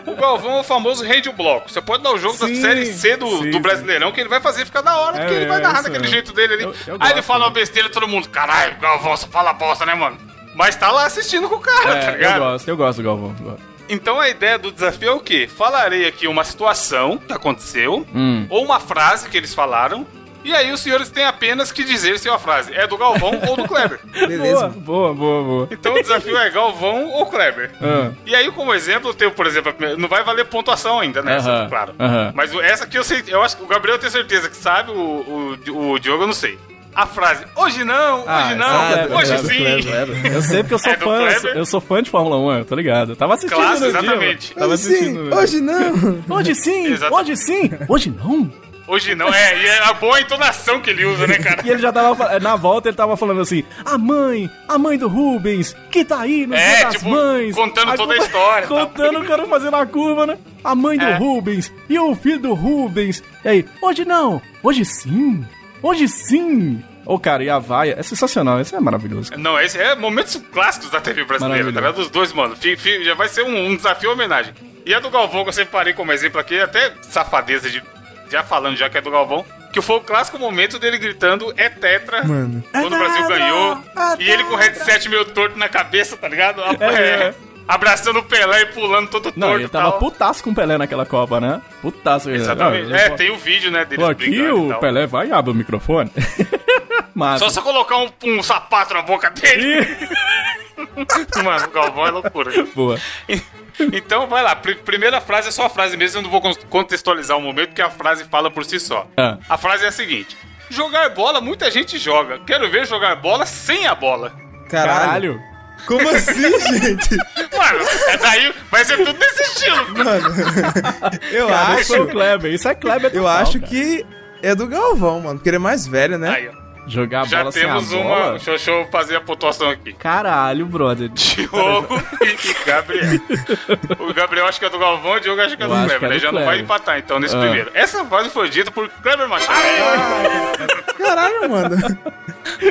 O Galvão é o famoso rei do bloco. Você pode dar o jogo Sim, da série C do, sim, do Brasileirão que ele vai fazer ficar da hora, É porque ele vai narrar isso daquele mesmo. jeito dele ali. Eu- eu Aí ele fala né? uma besteira todo mundo, caralho, Galvão, só fala bosta, né, mano? Mas tá lá assistindo com o cara, tá É, eu ligado? gosto, eu gosto do Galvão. eu gosto. Então a ideia do desafio é o quê? Falarei aqui uma situação que aconteceu, Hum. ou uma frase que eles falaram, E aí os senhores têm apenas que dizer se a frase é do Galvão ou do Kleber. Beleza. boa, boa, boa. Então o desafio é Galvão ou Kleber. Ah. E aí, como exemplo, eu tenho, por exemplo, não vai valer pontuação ainda, né? Claro. Mas o- essa aqui eu sei, eu acho que o Gabriel tem certeza que sabe, o, o, o Diogo eu não sei. A frase, hoje não, hoje Ah, não, essa é do hoje sim. Eu sei porque eu sou É do fã, eu sou, eu sou fã de Fórmula 1, eu tô ligado. Eu tava assistindo dia, exatamente. mano. Tava Hoje assistindo. sim, no- hoje não. Hoje sim, Exato. hoje sim, hoje não. Hoje não, é, e é a boa entonação que ele usa, né, cara? E ele já tava, na volta ele tava falando assim, a mãe, a mãe do Rubens, que tá aí no É, dia das tipo, mães. contando toda a história tal. Contando o cara fazendo a curva, né? A mãe do É. Rubens e o filho do Rubens. E aí, hoje não, hoje sim, hoje sim. Ô, cara, e a vaia é sensacional, isso é maravilhoso. cara. Não, esse é momentos clássicos da TV brasileira, tá ligado? Dos dois, mano. Já vai ser um, um desafio homenagem. E a do Galvão, que eu separei como exemplo aqui, até safadeza de. Já falando, já que é do Galvão, que foi o clássico momento dele gritando é tetra Mano. quando o Brasil ganhou. e ele com o headset meio torto na cabeça, tá ligado? É, é. Abraçando o Pelé e pulando todo Não, torto ele e tava tal. putaço com o Pelé naquela Copa, né? Putaço. Exatamente. Não, É, pô, tem o vídeo, né, deles Pô, aqui e o tal. Pelé vai e abre o microfone. Mas. Só você colocar um, um sapato na boca dele. Mano, o Galvão é loucura. Boa. Então vai lá, Pr- primeira frase é só a frase mesmo, eu não vou con- contextualizar o momento, porque a frase fala por si só. Ah. A frase é a seguinte: Jogar bola, muita gente joga. Quero ver jogar bola sem a bola. Caralho. Caralho. Como assim, gente? Mano, é daí, vai ser tudo nesse estilo. Eu Cara, isso é o acho. Kleber. Isso é Kleber Eu total, acho cara. que é do Galvão, mano. Porque ele é mais velho, né? Aí, ó. Jogar a Já bola sem a temos uma. bola. Deixa, eu- deixa eu fazer a pontuação aqui. Caralho, brother. Diogo e Gabriel. O Gabriel acho que é do Galvão, o Diogo acho que é do Kleber. que é né? Já não vai empatar então nesse Ah. primeiro. Essa frase foi dita por Kleber Machado. Caralho, mano.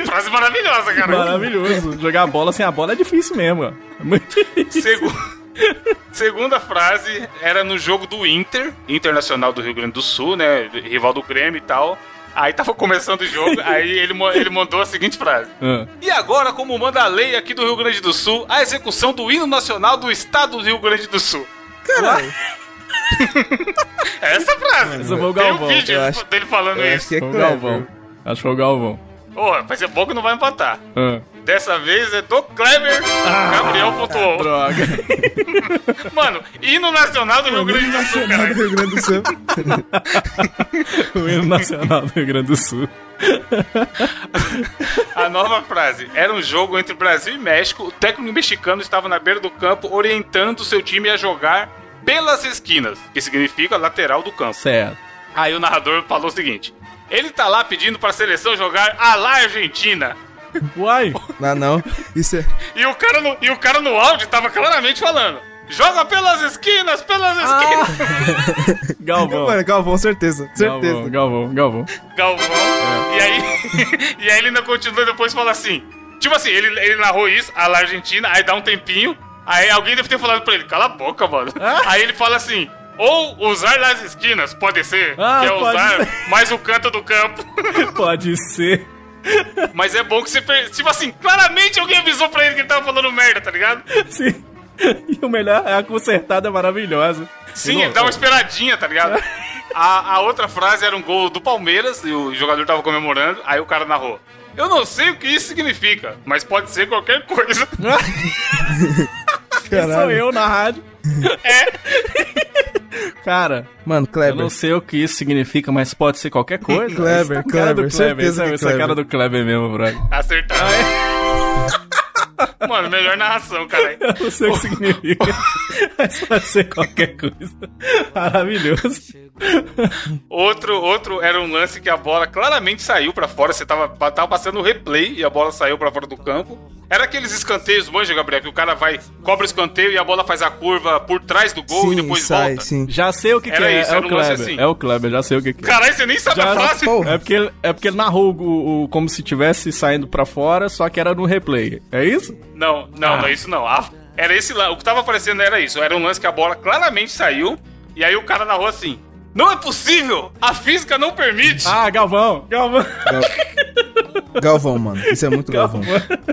Frase maravilhosa, cara. Maravilhoso. Jogar a bola sem a bola é difícil mesmo, ó. É muito difícil. Segu- Segunda frase era no jogo do Inter, Internacional do Rio Grande do Sul, né? Rival do Grêmio e tal. Aí tava começando o jogo, aí ele, ele mandou a seguinte frase. Ah. E agora, como manda a lei aqui do Rio Grande do Sul, a execução do hino nacional do estado do Rio Grande do Sul. Caralho. É essa frase. Esse foi o Tem Galvão. um vídeo Eu acho- dele falando Eu acho isso. que é Foi o. Galvão. Acho que foi o Galvão. Ô, vai ser bom que não vai empatar. Ah. Dessa vez é do Kleber. Gabriel pontuou. Droga. Mano, hino nacional do Rio Grande do Sul, do cara. Rio Grande do Sul. o hino nacional do Rio Grande do Sul. A nova frase. Era um jogo entre Brasil e México. O técnico mexicano estava na beira do campo orientando seu time a jogar pelas esquinas, que significa lateral do campo. Certo. Aí o narrador falou o seguinte: ele tá lá pedindo pra seleção jogar a lá Argentina. Uai. Não, não. Isso é. E o cara no, e o cara no áudio tava claramente falando: joga pelas esquinas, pelas Ah. esquinas. Galvão. Mano, Galvão, certeza. Certeza. Galvão, Galvão, Galvão. Galvão. É. E aí, e aí ele ainda continua depois e fala assim: tipo assim, ele, ele narrou isso, a Argentina, aí dá um tempinho. Aí alguém deve ter falado pra ele, cala a boca, mano. Ah. Aí ele fala assim. Ou usar nas esquinas, pode ser. Ah, que é usar ser. mais o canto do campo. Pode ser. Mas é bom que você. Tipo assim, claramente alguém avisou pra ele que ele tava falando merda, tá ligado? Sim. E o melhor é a consertada maravilhosa. Sim, ele dá uma esperadinha, tá ligado? A, a outra frase era um gol do Palmeiras e o jogador tava comemorando, aí o cara narrou. Eu não sei o que isso significa, mas pode ser qualquer coisa. Sou Caralho. eu na rádio. É. Cara, Mano, eu Kleber. não sei o que isso significa, mas pode ser qualquer coisa. Kleber, tá cara Kleber, do Kleber. certeza Isso é, que isso é cara Kleber. do Kleber mesmo, brother. Acertaram. Mano, melhor narração, cara. Eu não sei o que significa, mas pode ser qualquer coisa. Maravilhoso. Outro, outro era um lance que a bola claramente saiu pra fora. Você tava, tava passando o replay e a bola saiu pra fora do campo. Era aqueles escanteios, manja, Gabriel, que o cara vai, cobra o escanteio e a bola faz a curva por trás do gol e Sim, depois sai, volta. sim. Já sei o que, que Era é. isso, é era o um Kleber. assim. É o Kleber, já sei o que, que é. Caralho, você nem sabe Já- a frase? É porque, ele, é porque ele narrou o, o- como se tivesse saindo pra fora, só que era no replay. É isso? Não, não, Ah. não é isso não. A- era esse lance. O que tava aparecendo era isso. Era um lance que a bola claramente saiu. E aí o cara narrou assim: Não é possível! A física não permite! Ah, Galvão! Galvão! Galvão, mano. Isso é muito Galvão.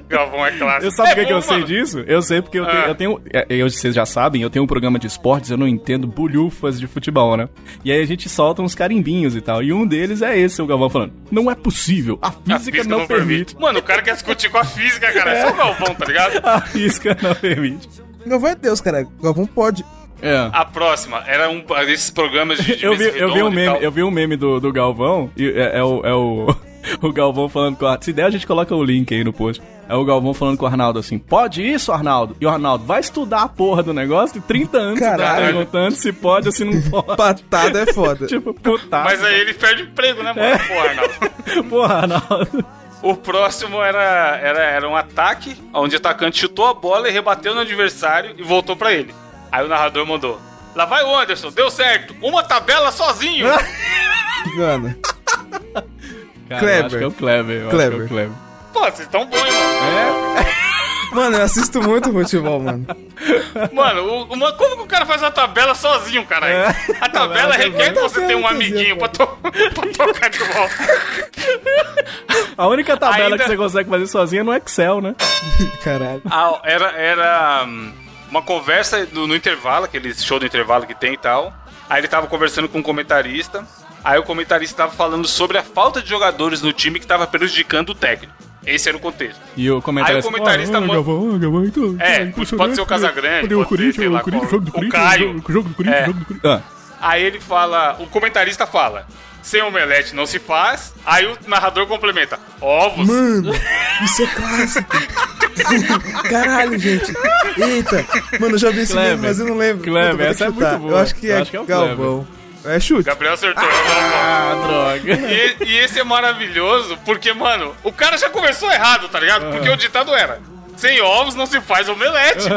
Galvão é clássico. Eu sabe é por que eu sei disso? Eu sei porque eu tenho. Ah. Eu tenho é, eu, vocês já sabem, eu tenho um programa de esportes, eu não entendo bolhufas de futebol, né? E aí a gente solta uns carimbinhos e tal. E um deles é esse, o Galvão falando: Não é possível, a A física, não, permite. Mano, o cara quer discutir com a física, cara. É só o Galvão, tá ligado? A física não permite. Galvão é Deus, cara. Galvão pode. É. A próxima era um desses programas de, de Eu vi, eu vi um meme, eu vi um meme do, do Galvão, e é, é o, é o, o Galvão falando com a. Se der, a gente coloca o link aí no post. É o Galvão falando com o Arnaldo assim: pode isso, Arnaldo? E o Arnaldo, vai estudar a porra do negócio de 30 anos você tá Caralho. perguntando se pode ou se não pode. Patada é foda. tipo, puta. Mas aí ele perde emprego, né, mano? É. Pô, Arnaldo. Porra, Arnaldo. O próximo era, era, era um ataque, onde o atacante chutou a bola e rebateu no adversário e voltou pra ele. Aí o narrador mandou: Lá vai o Anderson, deu certo, uma tabela sozinho. Mano. Cara, Kleber. Eu acho que é o Kleber. Kleber. É o Kleber. Pô, vocês estão bons, mano. É? Mano, eu assisto muito futebol, mano. Mano, o- como que o cara faz uma tabela sozinho, caralho? É. A tabela requer que você tenha um amiguinho pra, to pra tocar de volta. A única tabela Ainda- que você consegue fazer sozinha é no Excel, né? Caralho. Ah, era, era hum, uma conversa no, no intervalo, aquele show do intervalo que tem e tal. Aí ele tava conversando com um comentarista. Aí o comentarista tava falando sobre a falta de jogadores no time que tava prejudicando o técnico. Esse era o contexto. E o comentarista. Aí o comentarista Ah, manda- Galvão, Galvão, então, É, impressionante, pode ser o né? Casagrande, o pode ser, sei lá o Corinthians, qual- jogo do o Corinthians, Caio. jogo, jogo do Corinthians, É. jogo do Corinthians. Ah. Aí ele fala, o comentarista fala, sem omelete não se faz. Aí o narrador complementa, ovos. Mano, isso é clássico. Caralho, gente. Eita. Mano, eu já vi esse Kleber. meme, mas eu não lembro. Kleber, Puta, essa é muito boa. Eu acho que Eu é, acho que é o Galvão. É chute. Gabriel acertou. Ah, droga. E, e esse é maravilhoso porque, mano, o cara já começou errado, tá ligado? Porque o ditado era: sem ovos não se faz omelete.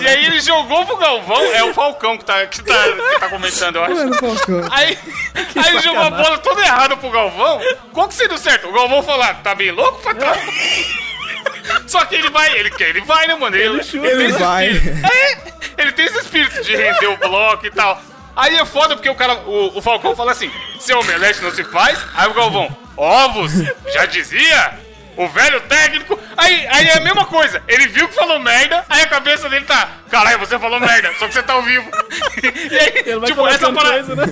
e aí ele jogou pro Galvão, é o Falcão que tá, que tá, que tá comentando, eu acho. Mano, Falcão. Aí, aí ele jogou a bola toda errada pro Galvão. Qual que seria certo? O Galvão falar, tá bem louco, Facão? Só que ele vai, ele quer, ele vai, né, mano? Ele. Ele esse vai. É, ele tem esse espírito de render o bloco e tal. Aí é foda porque o cara, o, o Falcão fala assim: seu omelete não se faz. Aí o Galvão, ovos, já dizia. O velho técnico. Aí, aí é a mesma coisa. Ele viu que falou merda, aí a cabeça dele tá. Caralho, você falou merda, só que você tá ao vivo. E aí, Ele vai tipo, essa parada. coisa, né?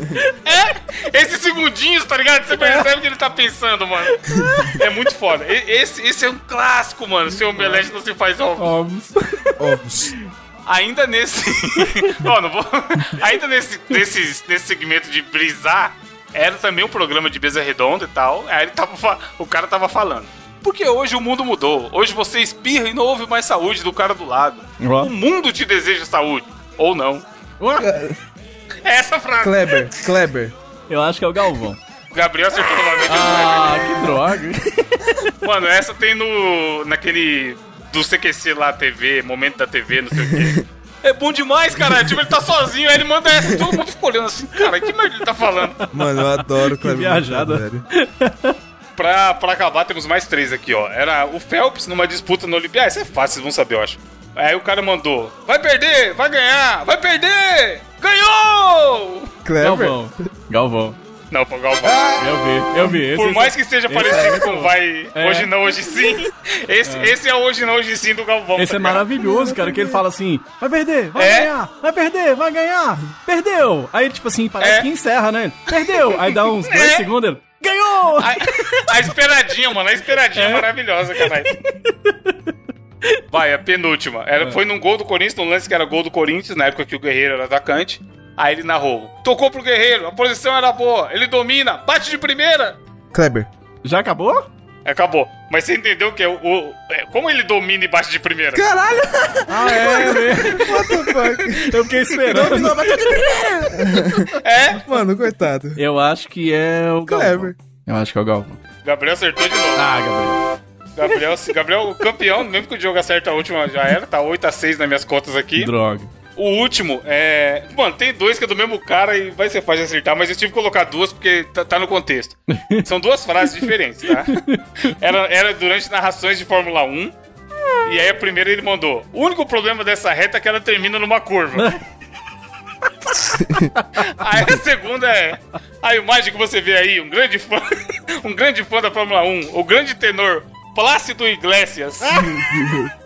É, esses segundinhos, tá ligado? Você percebe que ele tá pensando, mano. É muito foda. Esse, esse é um clássico, mano. Seu omelete não se faz ovo. Ovos. Ovos. Ainda nesse. Ó, não vou. Ainda nesse, nesse, nesse segmento de brisar, era também um programa de mesa redonda e tal. Aí ele tava, o cara tava falando. Porque hoje o mundo mudou. Hoje você espirra e não ouve mais saúde do cara do lado. Ó. O mundo te deseja saúde. Ou não. É essa frase. Kleber, Kleber. Eu acho que é o Galvão. Gabriel acertou novamente. Ah, que droga. Mano, essa tem no. naquele. do CQC lá, TV, momento da TV, não sei o quê. É bom demais, cara. Tipo, ele tá sozinho, aí ele manda essa. Todo mundo fica olhando assim, cara, que merda ele tá falando? Mano, eu adoro o Kleber. viajada. velho. Pra, pra acabar, temos mais três aqui, ó. Era o Phelps numa disputa no Olimpíada. Ah, isso é fácil, vocês vão saber, eu acho. Aí o cara mandou: Vai perder, vai ganhar, vai perder! Ganhou! Kleber. Galvão. Galvão. Não, pô, Galvão. Eu vi, eu vi. Esse, Por esse- mais que seja parecido é com vai É. hoje não, hoje sim, esse é, esse é o hoje não, hoje sim do Galvão. Esse tá é ligado? maravilhoso, cara, que ele fala assim, vai perder, vai É? ganhar, vai perder, vai ganhar, perdeu. Aí, tipo assim, parece É. que encerra, né? Perdeu. Aí dá uns dois É. segundos, ele, ganhou! A, a esperadinha, mano, a esperadinha é maravilhosa, caralho. Vai, a penúltima. Era, Foi num gol do Corinthians, num lance que era gol do Corinthians, na época que o Guerreiro era atacante. Aí ele narrou. Tocou pro Guerreiro, a posição era boa, ele domina, bate de primeira. Kleber. Já acabou? Acabou. Mas você entendeu que é o, o- é, como ele domina e bate de primeira? Caralho! Ah, é, né? What the fuck? Eu fiquei esperando. Não, bateu de primeira! É, Mano, coitado. Eu acho que é o Galvão. Kleber. Eu acho que é o Galvão. Gabriel acertou de novo. Ah, Gabriel. Gabriel, Gabriel, o campeão, mesmo que o jogo acerta a última, já era, tá 8x6 nas minhas contas aqui. Droga. O último é. Mano, tem dois que é do mesmo cara e vai ser fácil de acertar, mas eu tive que colocar duas porque tá, tá no contexto. São duas frases diferentes, tá? Era, era durante narrações de Fórmula 1. E aí a primeira ele mandou: O único problema dessa reta é que ela termina numa curva. Aí a segunda é a imagem que você vê aí, um grande fã, um grande fã da Fórmula 1, o grande tenor Plácido Iglesias.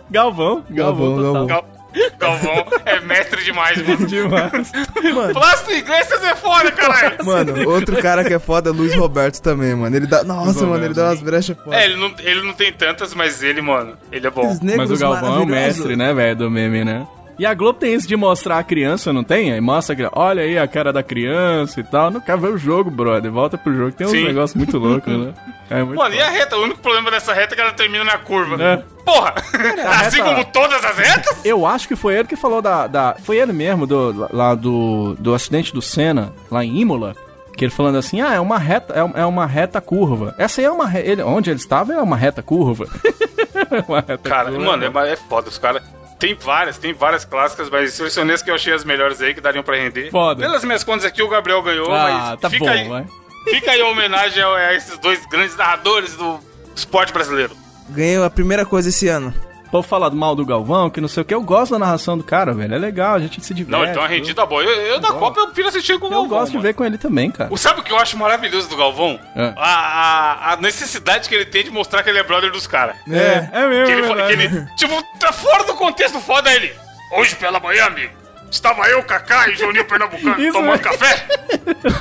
Galvão, Galvão, Galvão, total. Galvão. Gal- Galvão é mestre demais, mano. Demais. Mano, Plácido Iglesias é foda, caralho. mano, outro cara que é foda é Luiz Roberto também, mano. Ele dá. Nossa, mano, ele dá umas brechas foda. É, ele não, ele não tem tantas, mas ele, mano, ele é bom. Mas o Galvão é o mestre, né, velho, do meme, né? E a Globo tem isso de mostrar a criança, não tem? Aí mostra, a criança, olha aí a cara da criança e tal. Não quer ver o jogo, brother. Volta pro jogo. Tem uns Sim. negócios muito loucos, né? É muito Mano, e a reta? O único problema dessa reta é que ela termina na curva. É. Porra! assim reta- como todas as retas? Eu acho que foi ele que falou da. da foi ele mesmo, do, lá do, do acidente do Senna, lá em Imola. Que ele falando assim, ah, é uma reta, é, é uma reta curva. Essa aí é uma re- ele Onde ele estava é uma reta curva. uma reta Cara, curva. mano, é, é foda. Os caras. Tem várias, tem várias clássicas, mas selecionei as que eu achei as melhores aí que dariam pra render. Foda. Pelas minhas contas aqui, o Gabriel ganhou, Ah, mas tá fica bom, aí. vai. Fica aí a homenagem a, a esses dois grandes narradores do esporte brasileiro. Ganhou a primeira coisa esse ano. O povo fala mal do Galvão, que não sei o que. Eu gosto da narração do cara, velho. É legal, a gente se diverte. Não, uma tudo. rendida boa. Eu, eu da Copa eu prefiro assistir com o Eu Galvão. gosto de mano. ver com ele também, cara. O sabe o que eu acho maravilhoso do Galvão? É. A, a, a necessidade que ele tem de mostrar que ele é brother dos caras. É, é mesmo, Que ele, é que ele, tipo, tá fora do contexto foda ele. Hoje pela manhã, amigo, estava eu, Kaká e Juninho Pernambucano Isso tomando mesmo. café.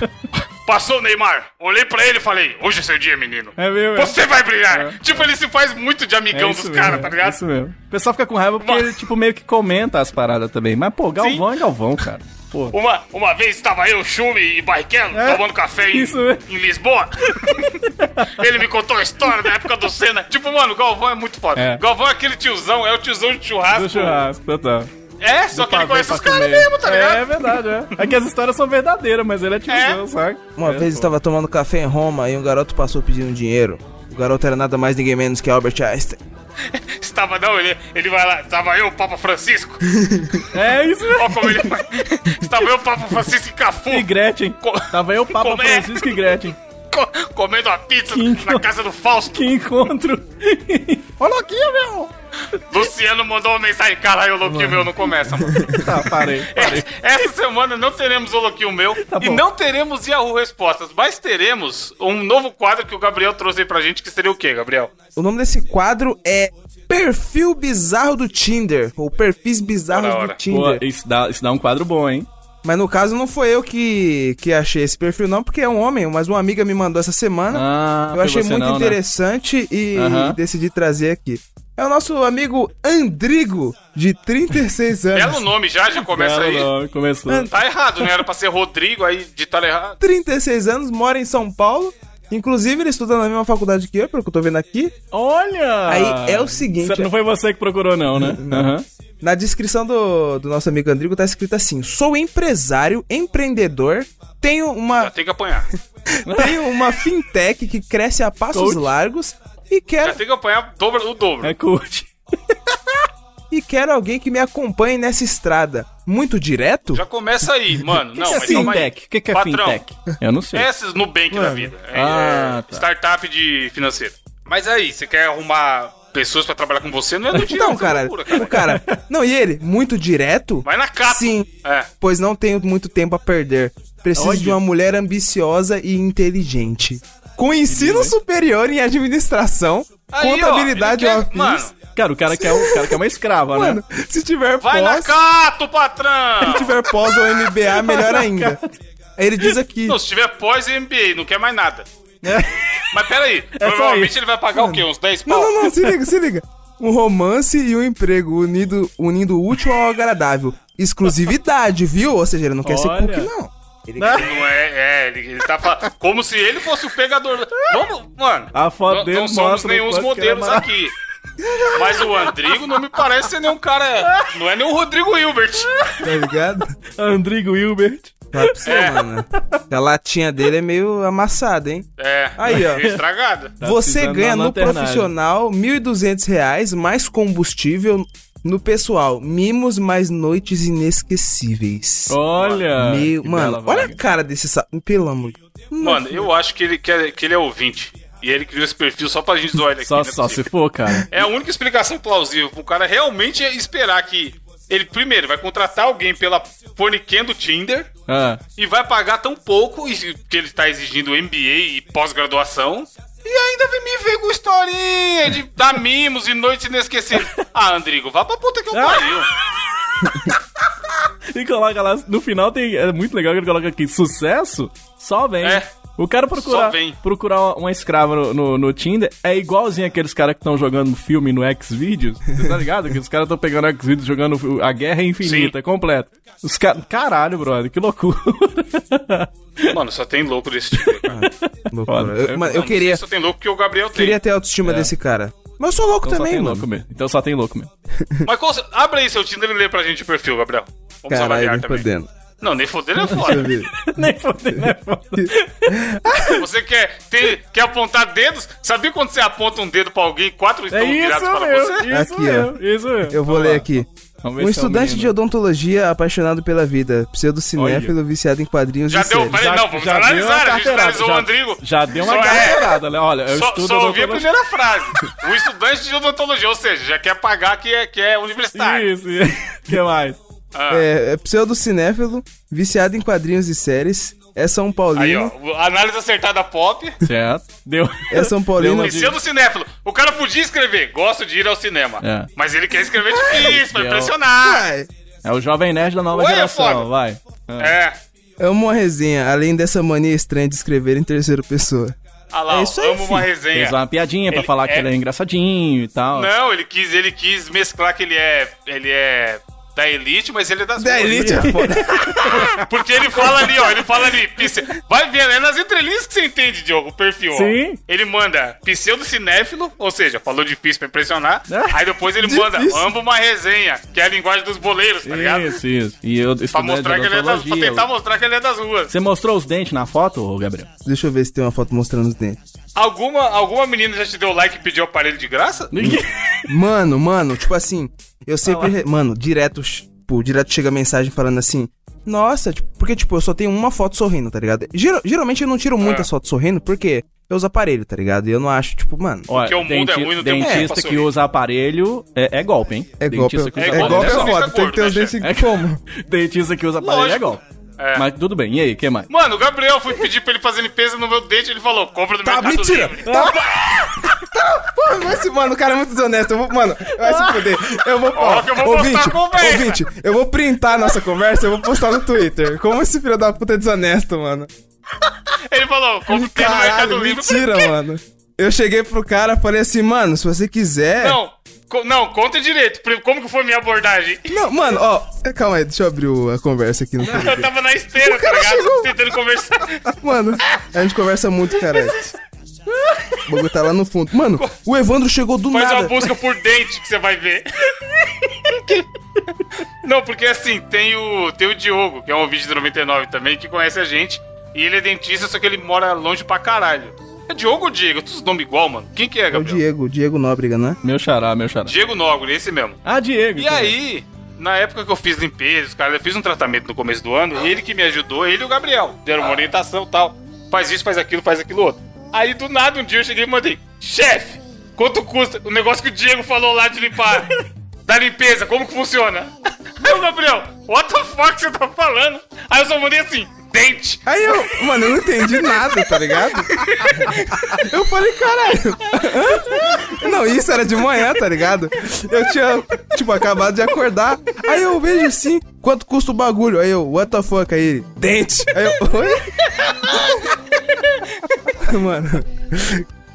Passou o Neymar. Olhei pra ele e falei, hoje é seu dia, menino. É mesmo, é. Você vai brilhar. Tipo, ele se faz muito de amigão É dos caras, tá é ligado? Isso mesmo. O pessoal fica com raiva porque Mas- ele, tipo, meio que comenta as paradas também. Mas, pô, Galvão Sim. é Galvão, cara. Pô. Uma, uma vez estava eu, Chume e Barrichello É, tomando café em, em Lisboa. Ele me contou a história da época do Senna. Tipo, mano, o Galvão é muito foda. É. Galvão é aquele tiozão, é o tiozão de churrasco. Do churrasco, total. É, só que ele conhece os caras mesmo, tá ligado? É, é verdade, é. É que as histórias são verdadeiras, mas ele é tiozão, É. sabe? Uma É, vez eu pô. estava tomando café em Roma e um garoto passou pedindo dinheiro. O garoto era nada mais ninguém menos que Albert Einstein. Estava não, ele, ele vai lá. Estava eu, o Papa Francisco. É isso mesmo. Ó como ele vai. Estava eu, o Papa Francisco e Cafu. E Gretchen. Co- Tava eu, Papa Como é? Francisco e Gretchen. Co- comendo a pizza Que na casa do Fausto. Que encontro. Ô, louquinho, meu. Luciano mandou uma mensagem. Caralho, o louquinho meu não começa, mano. Tá, parei, parei. Essa essa semana não teremos o louquinho meu Tá e não teremos Yahoo Respostas, mas teremos um novo quadro que o Gabriel trouxe aí pra gente, que seria o quê, Gabriel? O nome desse quadro é Perfil Bizarro do Tinder. Ou Perfis Bizarros do hora. Pô, Tinder. isso dá, isso dá um quadro bom, hein? Mas no caso não foi eu que, que achei esse perfil, não, porque é um homem, mas uma amiga me mandou essa semana. Ah, eu achei muito não, né? interessante e Aham. decidi trazer aqui. É o nosso amigo Andrigo, de 36 anos. Belo nome já, já começa Belo aí. nome, começou. Tá errado, né? Era pra ser Rodrigo, aí ditaram errado. 36 anos, mora em São Paulo. Inclusive, ele estuda na mesma faculdade que eu, pelo que eu tô vendo aqui. Olha! Aí é o seguinte, Cê- Não foi você que procurou, não, né? Aham. Na descrição do, do nosso amigo Andrigo tá escrito assim: Sou empresário, empreendedor, tenho Já uma, tem que apanhar. tenho uma fintech que cresce a passos Coach. largos e Já quero, tem que apanhar o dobro. O dobro. É curte. e quero alguém que me acompanhe nessa estrada. Muito direto? Já começa aí, mano. O Não, que, que é fintech? O que, que é Patrão, fintech? Eu não sei. Essas Nubank da Mano. vida. É, Ah, é tá. startup de financeiro. Mas aí, você quer arrumar pessoas pra trabalhar com você? Não é no dia, Então, essa cara, loucura, o cara. Não, e ele? Muito direto? Vai na capa. Sim, É. pois não tenho muito tempo a perder. Preciso Olha. de uma mulher ambiciosa e inteligente. Com ensino superior em administração, Aí, ó, contabilidade eu quer-. Mano, Cara, o cara quer, o cara quer uma escrava, Mano, né? se tiver vai na pós, cato, se patrão! tiver pós ou MBA, melhor ainda. Aí ele diz aqui, Não, se tiver pós e MBA, não quer mais nada. É. Mas peraí, só provavelmente ele vai pagar o quê? Uns 10 pau? não, não, não, se liga, se liga. Um romance e um emprego unido, unindo o útil ao agradável. Exclusividade, viu? Ou seja, ele não quer ser Olha. cookie, não. Ele Né? Não é, é, ele, ele tá falando como se ele fosse o pegador. Vamos, mano. A foto não, dele não somos nenhum que modelos é aqui. Mas o Andrigo não me parece ser nenhum cara. Não é nem o Rodrigo Hilbert. Tá ligado? Andrigo Hilbert. Vai pra você, É. mano. A latinha dele é meio amassada, hein? É. Aí, ó. Estragada. Tá Você ganha no profissional 1.200 reais, mais combustível no pessoal. Mimos mais noites inesquecíveis. Olha! Meu, mano, olha vaga. a cara desse sa... Pelo amor de Mano, eu acho que ele, que ele é ouvinte. E ele criou esse perfil só pra gente zoar ele aqui. Só, não é só se for, cara. É a única explicação plausível pro cara realmente esperar que ele, primeiro, vai contratar alguém pela Forniquendo Tinder, Ah, e vai pagar tão pouco, que ele tá exigindo MBA e pós-graduação. E ainda vem me ver com historinha de dar mimos e noites inesquecíveis. Ah, Andrigo, vá pra puta que eu pariu. E coloca lá, no final tem. É muito legal que ele coloca aqui, sucesso, só vem. É. O cara procurar, procurar uma- escrava no, no, no Tinder é igualzinho aqueles caras que estão jogando filme no Xvideos. Você tá ligado? que os caras estão pegando o Xvideos jogando a Guerra Infinita completa. Os caras. Caralho, brother, que loucura. Mano, só tem louco desse tipo. Loucura. Foda. Eu, mano, eu queria, Só tem louco que o Gabriel tem. queria ter a autoestima desse cara. Mas eu sou louco Então também, mano. louco mesmo. Então só tem louco mesmo. Mas qual, abre aí seu Tinder e lê pra gente o perfil, Gabriel. Vamos Caralho, avaliar também. fodendo. Não, nem fodendo é foda. Nem foda, nem foda. Você quer, ter, quer apontar dedos? Sabia quando você aponta um dedo pra alguém e quatro É estão virados isso para você? isso Aqui, mesmo, isso mesmo. Eu vou Vamos ler lá. aqui. Vamos Um é o estudante de odontologia apaixonado pela vida, pseudo-cinéfilo viciado em quadrinhos Já e deu, séries. peraí, não, vamos deu analisar. A gente analisou o já- Andrigo. Já deu uma é- carteirada, né? Olha, eu Só, estudo só ouvi a primeira frase. O estudante de odontologia, ou seja, já quer pagar que é, que é universitário. Isso, isso. O que mais? Ah, É, é pseudo-cinéfilo, viciado em quadrinhos e séries, é São Aí, Paulino, ó, análise acertada pop. Certo. Deu. é São Paulino, E sendo cinéfilo, o cara podia escrever, gosto de ir ao cinema. É. Mas ele quer escrever difícil, pra É impressionar. É o jovem nerd da nova Oi, é geração, foda. vai. É. amo uma resenha, além dessa mania estranha de escrever em terceira pessoa. Olha lá, É isso aí, amo uma filho. resenha. Fez uma piadinha pra Ele falar que é- ele é engraçadinho e tal. Não, ele quis, ele quis mesclar que ele é. Ele é da elite, mas ele é das Da ruas. elite é foda. Porque ele fala ali, ó, ele fala ali, vai vendo, é nas entrelinhas que você entende, Diogo, o perfil, ó. Sim. Ele manda pseudo cinéfilo, ou seja, falou difícil pra impressionar. Aí depois ele manda, Difícil. amo uma resenha, que é a linguagem dos boleiros, tá ligado? Isso, isso. E eu Pra mostrar que ele é das, pra tentar mostrar que ele é das ruas. Você mostrou os dentes na foto, ô, Gabriel? Deixa eu ver se tem uma foto mostrando os dentes. Alguma, alguma menina já te deu like e pediu aparelho de graça? Mano, mano, tipo assim, eu sempre. re- Mano, direto, tipo, direto chega mensagem falando assim. Nossa, tipo, porque, tipo, eu só tenho uma foto sorrindo, tá ligado? Geral- geralmente eu não tiro muitas É. fotos sorrindo, porque eu uso aparelho, tá ligado? E eu não acho, tipo, mano. Olha, Porque o mundo é ruim, não tem dentista que usa aparelho é, é golpe, hein? É golpe, Dentista que é, usa golpe, golpe é foda, Dentista tem que ter os dentes como? Dentista que usa aparelho é golpe. É. Mas tudo bem, e aí, o que mais? Mano, o Gabriel foi pedir pra ele fazer limpeza no meu dente, ele falou, compra no Tá, Mercado mentira! Livre. Tá, Porra, mas esse, mano, o cara é muito desonesto. Eu vou, mano, vai se fuder. Eu vou, Ó, que eu vou postar ouvinte, a conversa. ouvinte, eu vou printar a nossa conversa e eu vou postar no Twitter. Como esse filho da puta é desonesto, mano. Ele falou, compra no Mercado Caralho, Livre. mentira, mano. Eu cheguei pro cara e falei assim, mano, se você quiser. Não, não, conta direito. Como que foi minha abordagem? Não, mano, ó, calma aí, deixa eu abrir a conversa aqui no Eu Twitter. tava na esteira, tá cara ligado? chegou. Tentando conversar. Mano, a gente conversa muito, caralho. O bagulho tá lá no fundo. Mano, o Evandro chegou do Faz nada. uma busca por dente que você vai ver. Não, porque assim, tem o, tem o Diogo, que é um ouvinte do 99 também, que conhece a gente. E ele é dentista, só que ele mora longe pra caralho. É Diogo ou Diego? Todos os nomes igual, mano. Quem que é, É o Gabriel? Diego, Diego Nóbrega, né? Meu xará, meu xará. Diego Nogre, esse mesmo. Ah, Diego. E aí, na época que eu fiz limpeza, os caras, eu fiz um tratamento no começo do ano, ele que me ajudou, ele e o Gabriel, deram uma orientação e tal. Faz isso, faz aquilo, faz aquilo outro. Aí do nada um dia eu cheguei e mandei, chefe, quanto custa o negócio que o Diego falou lá de limpar? da limpeza, como que funciona? Aí o Gabriel, what the fuck você tá falando? Aí eu só mandei assim, dente. Aí eu, mano, eu não entendi nada, tá ligado? Eu falei, caralho. Não, isso era de manhã, tá ligado? Eu tinha, tipo, acabado de acordar. Aí eu vejo assim, quanto custa o bagulho? Aí eu, what the fuck? Aí ele, dente. Aí eu, oi? Mano,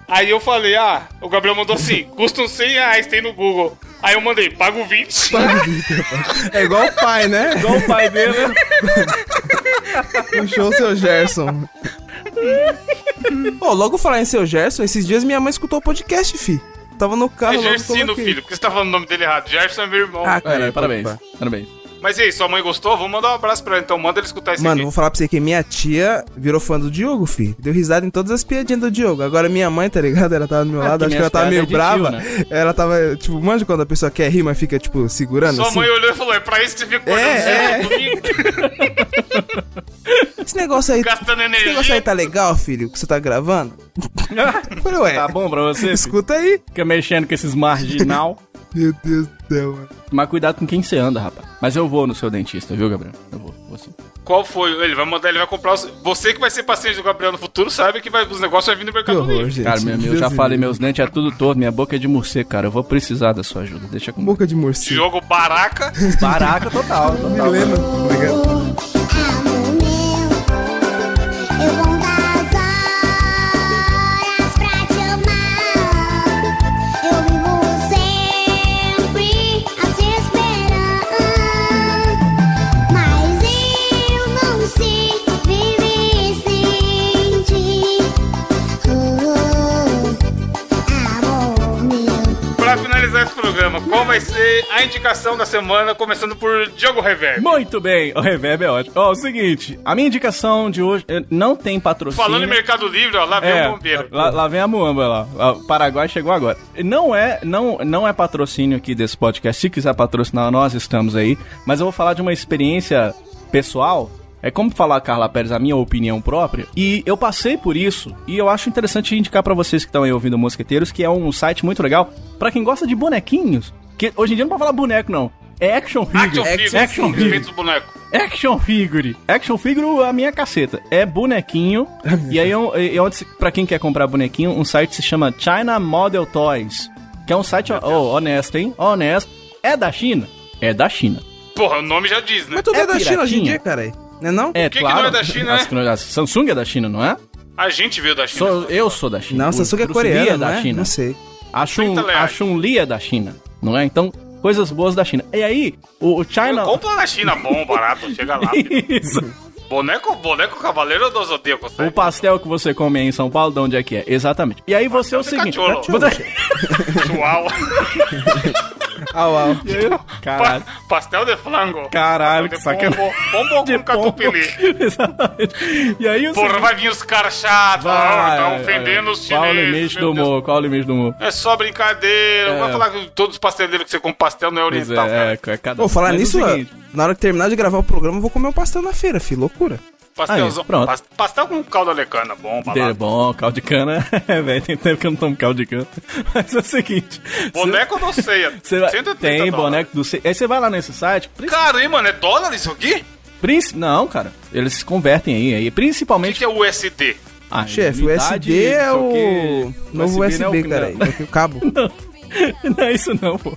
Aí eu falei, ah, o Gabriel mandou assim, custa uns 100 reais, tem no Google. Aí eu mandei, pago 20. é igual o pai, né? Igual o pai dele. né? Puxou o seu Gerson. Ô, logo falar em seu Gerson, esses dias minha mãe escutou o podcast, fi. Tava no carro, É Gersino, filho, porque você tá falando o nome dele errado. Gerson é meu irmão. Ah, Aí, cara, parabéns. opa. Parabéns. Mas e aí, sua mãe gostou? Vamos mandar um abraço pra ela, então manda ele escutar isso Mano, aqui. vou falar pra você que minha tia virou fã do Diogo, fi. Deu risada em todas as piadinhas do Diogo. Agora minha mãe, tá ligado? Ela tava do meu É, lado, acho que ela tava meio é brava. tio, Ela tava, tipo, manja quando a pessoa quer rir, mas fica, tipo, segurando Sua assim? mãe olhou e falou, é pra isso que você fica É, cedo comigo, Esse negócio aí. gastando Esse negócio aí energia. tá legal, filho, que você tá gravando? Falei, ué. Tá bom pra você? filho? Escuta aí. Fica mexendo com esses marginal. Meu Deus do céu, mano. Tomar cuidado com quem você anda, rapaz. Mas eu vou no seu dentista, viu, Gabriel? Eu vou, vou sim. Qual foi? Ele vai mandar, ele vai comprar. Os... Você que vai ser paciente do Gabriel no futuro sabe que vai, os negócios vão vir no Mercado horror, Livre. gente. Cara, meu, eu já falei, meus dentes é tudo todo, minha boca é de morcego, cara. Eu vou precisar da sua ajuda. Deixa comigo. Boca de morcego. Jogo Baraca. Baraca total, total. Milena. Obrigado. Esse programa, qual vai ser a indicação da semana, começando por Diogo Reverb? Muito bem, o reverb é ótimo. Ó, o seguinte, a minha indicação de hoje não tem patrocínio. Falando em Mercado Livre, ó, lá vem É, o bombeiro. lá, lá vem a Muamba lá. O Paraguai chegou agora. Não é, não, não é patrocínio aqui desse podcast. Se quiser patrocinar, nós estamos aí. Mas eu vou falar de uma experiência pessoal. É como falar, Carla Pérez, a minha opinião própria. E eu passei por isso. E eu acho interessante indicar pra vocês que estão aí ouvindo Mosqueteiros, que é um site muito legal pra quem gosta de bonequinhos. Que hoje em dia não pode falar boneco, não. É action figure. Action Figure. Action figure. Os bonecos. Action figure. Action figure, a minha caceta. É bonequinho. e aí, eu, eu, onde se- pra quem quer comprar bonequinho, um site se chama China Model Toys. Que é um site ó, honesto, hein? Honesto. É da China? É da China. Porra, o nome já diz, né? Mas tudo é, É da China hoje em dia, cara. Não é não? É, que que claro. não é da China, Acho que não é da- Samsung é da China, não é? A gente veio da China. Sou, eu sou da China. Não, O Samsung é Lee coreana, da não é? China. Não sei. A Chun, 30 a reais. Chun-Li é da China, não é? Então, coisas boas da China. E aí, o, o China... Compra na China bom, barato, chega lá. Isso. boneco, boneco Cavaleiro do Zodíaco, O pastel que você come aí em São Paulo, de onde é que é? Exatamente. E aí você é o seguinte. cachorro. Você... Uau. Au, au. Caralho. Pa- pastel de flango. Caralho, que sacanagem. pombo, pombo De com catupiry. Exatamente. E aí o Porra, seguinte- vai vir os caras chatos, tá ofendendo os Qual o chineses. limite do humor? Qual o limite do humor? É só brincadeira. Não É. vai falar que todos os pasteleiros que você compra pastel não é Pois oriental, é, cara. é, cada Vou falar é nisso, seguinte, na hora que terminar de gravar o programa, eu vou comer um pastel na feira, filho. Loucura. Pastelzão. Aí, pronto. pas- Pastel com caldo alecana, bom, É balado. bom, caldo de cana. É, velho, tem tempo que eu não tomo caldo de cana. Mas é o seguinte. Boneco não sei. Você vai, 130 tem dólares. boneco do... Ce- Aí você vai lá nesse site... Caro, hein, mano? É dólar isso aqui? princi- Não, cara. Eles se convertem aí. aí O que, principalmente... que é USD? Ah, Chefe, o unidade, USB é sei o quê. novo não é USB, o- cara. não. É o cabo. Não é isso não, pô.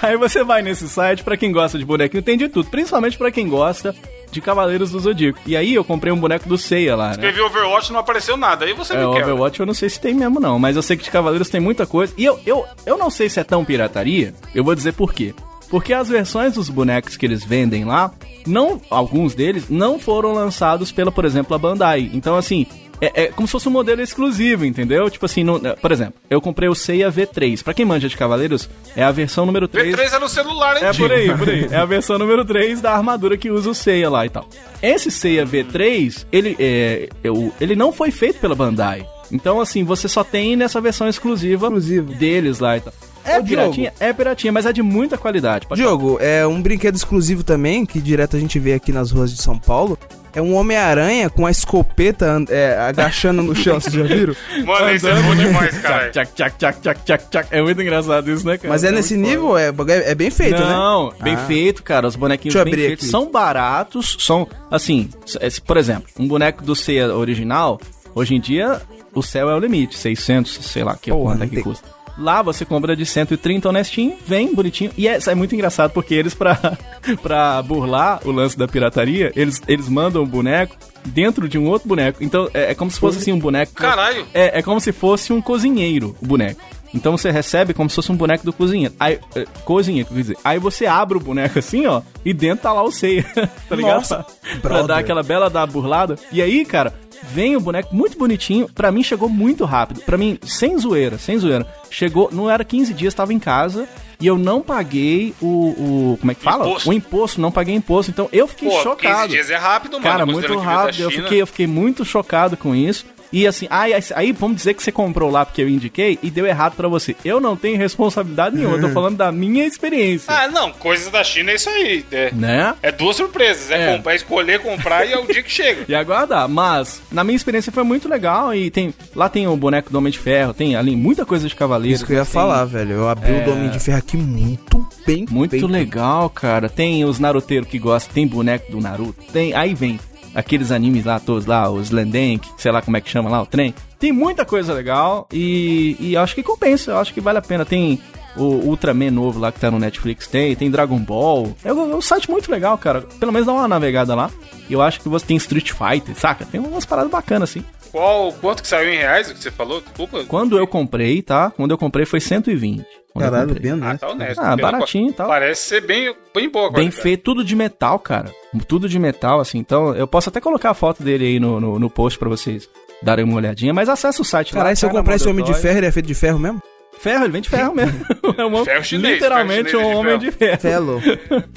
Aí você vai nesse site, pra quem gosta de bonequinho, tem de tudo. Principalmente pra quem gosta de Cavaleiros do Zodíaco. E aí eu comprei um boneco do Seiya lá, né? Escrevi Overwatch não apareceu nada. Aí você É, me quer. Overwatch eu não sei se tem mesmo não, mas eu sei que de Cavaleiros tem muita coisa. E eu, eu, eu não sei se é tão pirataria, eu vou dizer por quê. Porque as versões dos bonecos que eles vendem lá, não, alguns deles não foram lançados pela, por exemplo, a Bandai. Então, assim, é, é como se fosse um modelo exclusivo, entendeu? Tipo assim, não- por exemplo, eu comprei o Seiya V3. Pra quem manja de Cavaleiros, é a versão número 3. V3 é no celular, hein, É por aí, por aí. É a versão número 3 da armadura que usa o Seiya lá e tal. Esse Seiya V3, ele, é, eu- ele não foi feito pela Bandai. Então, assim, você só tem nessa versão exclusiva Exclusivo. deles lá e tal. É Ô, piratinha? É piratinha, mas é de muita qualidade. Pode Diogo, é um brinquedo exclusivo também, que direto a gente vê aqui nas ruas de São Paulo. É um Homem-Aranha com a escopeta é, agachando no chão, vocês já viram? Mano, isso é bom demais, cara. Tchac, tchac, tchac, tchac, tchac, tchac. É muito engraçado isso, né, cara? Mas é nesse muito nível, é, é, é bem feito, né? não, bem Ah. feito, cara. Os bonequinhos bem abrir feitos aqui. são baratos, são assim, s- por exemplo, um boneco do Seiya original, hoje em dia o céu é o limite, 600, sei lá, que Porra, quanto é não que tem- custa. Lá você compra de 130 honestinho, vem bonitinho. E é, é muito engraçado porque eles, pra, pra burlar o lance da pirataria, eles, eles mandam o boneco dentro de um outro boneco. Então é, é como se fosse assim um boneco. Caralho. É, é como se fosse um cozinheiro, o boneco. Então você recebe como se fosse um boneco do cozinheiro. Aí, é, cozinha, quer dizer. Aí você abre o boneco assim, ó, e dentro tá lá o ceia, tá ligado? Nossa, pra, pra dar aquela bela da burlada. E aí, cara, vem o boneco muito bonitinho. Pra mim chegou muito rápido. Pra mim, sem zoeira, sem zoeira. Chegou, não era 15 dias, tava em casa. E eu não paguei o, o como é que fala? Imposto. O imposto, não paguei imposto. Então eu fiquei Pô, chocado. 15 dias é rápido, mano. Cara, muito rápido. Eu fiquei, eu fiquei muito chocado com isso. E assim, aí, aí- vamos dizer que você comprou lá porque eu indiquei e deu errado pra você. Eu não tenho responsabilidade nenhuma, eu tô falando da minha experiência. Ah, não, coisas da China é isso aí. É, Né? é duas surpresas. É, É. comprar, é escolher, comprar e é o dia que chega. E aguardar. Mas, na minha experiência foi muito legal e tem. Lá tem o boneco do Homem de Ferro, tem ali muita coisa de cavaleiro. Isso que eu ia tem- falar, velho. Eu abri o Domínio de Ferro aqui muito bem Muito feito. legal, cara. Tem os naruteiros que gostam, tem boneco do Naruto, tem. Aí vem aqueles animes lá, todos lá, os Landank, sei lá como é que chama lá, o trem. Tem muita coisa legal e, e acho que compensa, eu acho que vale a pena. Tem o Ultraman novo lá que tá no Netflix, tem, tem Dragon Ball. É um, é um site muito legal, cara. Pelo menos dá uma navegada lá. Eu acho que você tem Street Fighter, saca? Tem umas paradas bacanas assim. Qual, quanto que saiu em reais o que você falou? Desculpa. Quando eu comprei, tá? Quando eu comprei foi 120. Caralho, bem Ah, honesto. tá honesto. Ah, baratinho e tal. Parece ser bem, bem boa Bem qualidade. feito, tudo de metal, cara. Tudo de metal, assim. Então, eu posso até colocar a foto dele aí no, no, no post pra vocês darem uma olhadinha, mas acessa o site Caralho, se eu comprar esse Homem de. Ferro, ele é feito de ferro mesmo? Ferro, ele vem de ferro mesmo. É um, Ferro chinês, literalmente ferro chinês um de homem de ferro. Felo.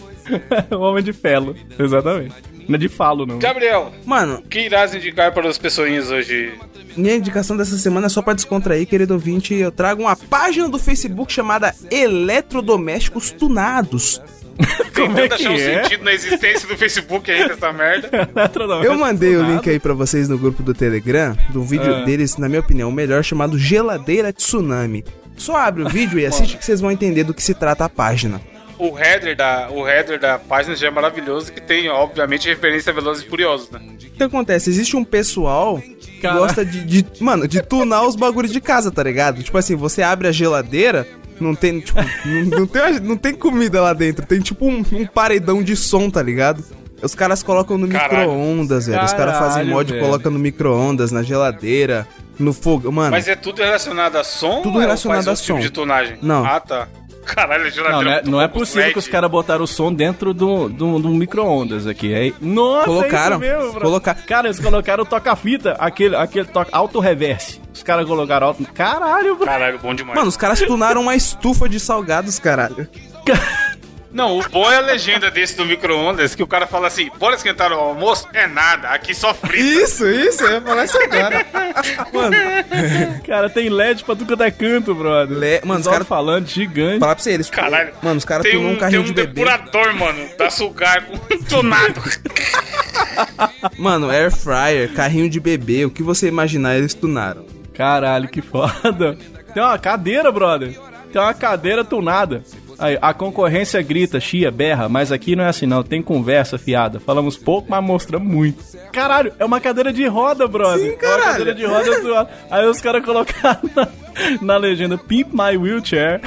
um homem de felo, exatamente. Não é de falo, não. Gabriel, Mano, o que irás indicar para as pessoinhas hoje? minha indicação dessa semana é só pra descontrair, querido ouvinte. Eu trago uma página do Facebook chamada Eletrodomésticos Tunados. Como é Tentando achar que um é? sentido na existência do Facebook ainda, essa merda. Eu mandei o link aí pra vocês no grupo do Telegram, do vídeo Ah. deles, na minha opinião, o melhor, chamado Geladeira Tsunami. Só abre o vídeo e assiste que vocês vão entender do que se trata a página. O header, da, o header da página já é maravilhoso, que tem, obviamente, referência a Velozes e Furiosos, né? O que acontece? Existe um pessoal que Cara. gosta de, de- Mano, de tunar os bagulhos de casa, tá ligado? Tipo assim, você abre a geladeira, não tem, tipo, não, não tem, não tem comida lá dentro, tem tipo um, um paredão de som, tá ligado? Os caras colocam no Caralho. micro-ondas, velho. Os caras fazem Caralho, mod e colocam no micro-ondas, na geladeira, no fogo. Mano, Mas é tudo relacionado a som? Tudo ou é- relacionado faz a tipo som. de tonagem? Não. Ah, tá. Caralho, a Não, geladeira não é, muito não é possível LED. que os caras botaram o som dentro do, do, do micro-ondas aqui. Aí, nossa, Colocaram, é isso mesmo, bro. coloca- Cara, eles colocaram o toca-fita, aquele, aquele toca, auto-reverse. Os caras colocaram auto... Caralho, bro. Caralho, bom demais. mano, os caras tunaram uma estufa de salgados, caralho. Não, o bom é a legenda desse do micro-ondas, que o cara fala assim, bora esquentar o almoço? É nada, aqui só frita. Isso, isso, eu ia falar isso agora. Mano, Cara, tem LED pra tudo quanto é canto, brother. Le- mano, os Os caras- falando gigante. falar pra você, eles. Caralho. Mano, os caras tem um, um carrinho tem um de bebê. depurador, mano, da sugar com tunado. Mano, air fryer, carrinho de bebê, o que você imaginar, eles tunaram. Caralho, que foda. Tem uma cadeira, brother. Tem uma cadeira tunada. Aí, a concorrência grita, chia, berra, mas aqui não é assim não, tem conversa fiada. Falamos pouco, mas mostramos muito. Caralho, é uma cadeira de roda, brother. Sim, É uma caralho. cadeira de roda zoada. Aí os caras colocaram na, na legenda Pimp My Wheelchair.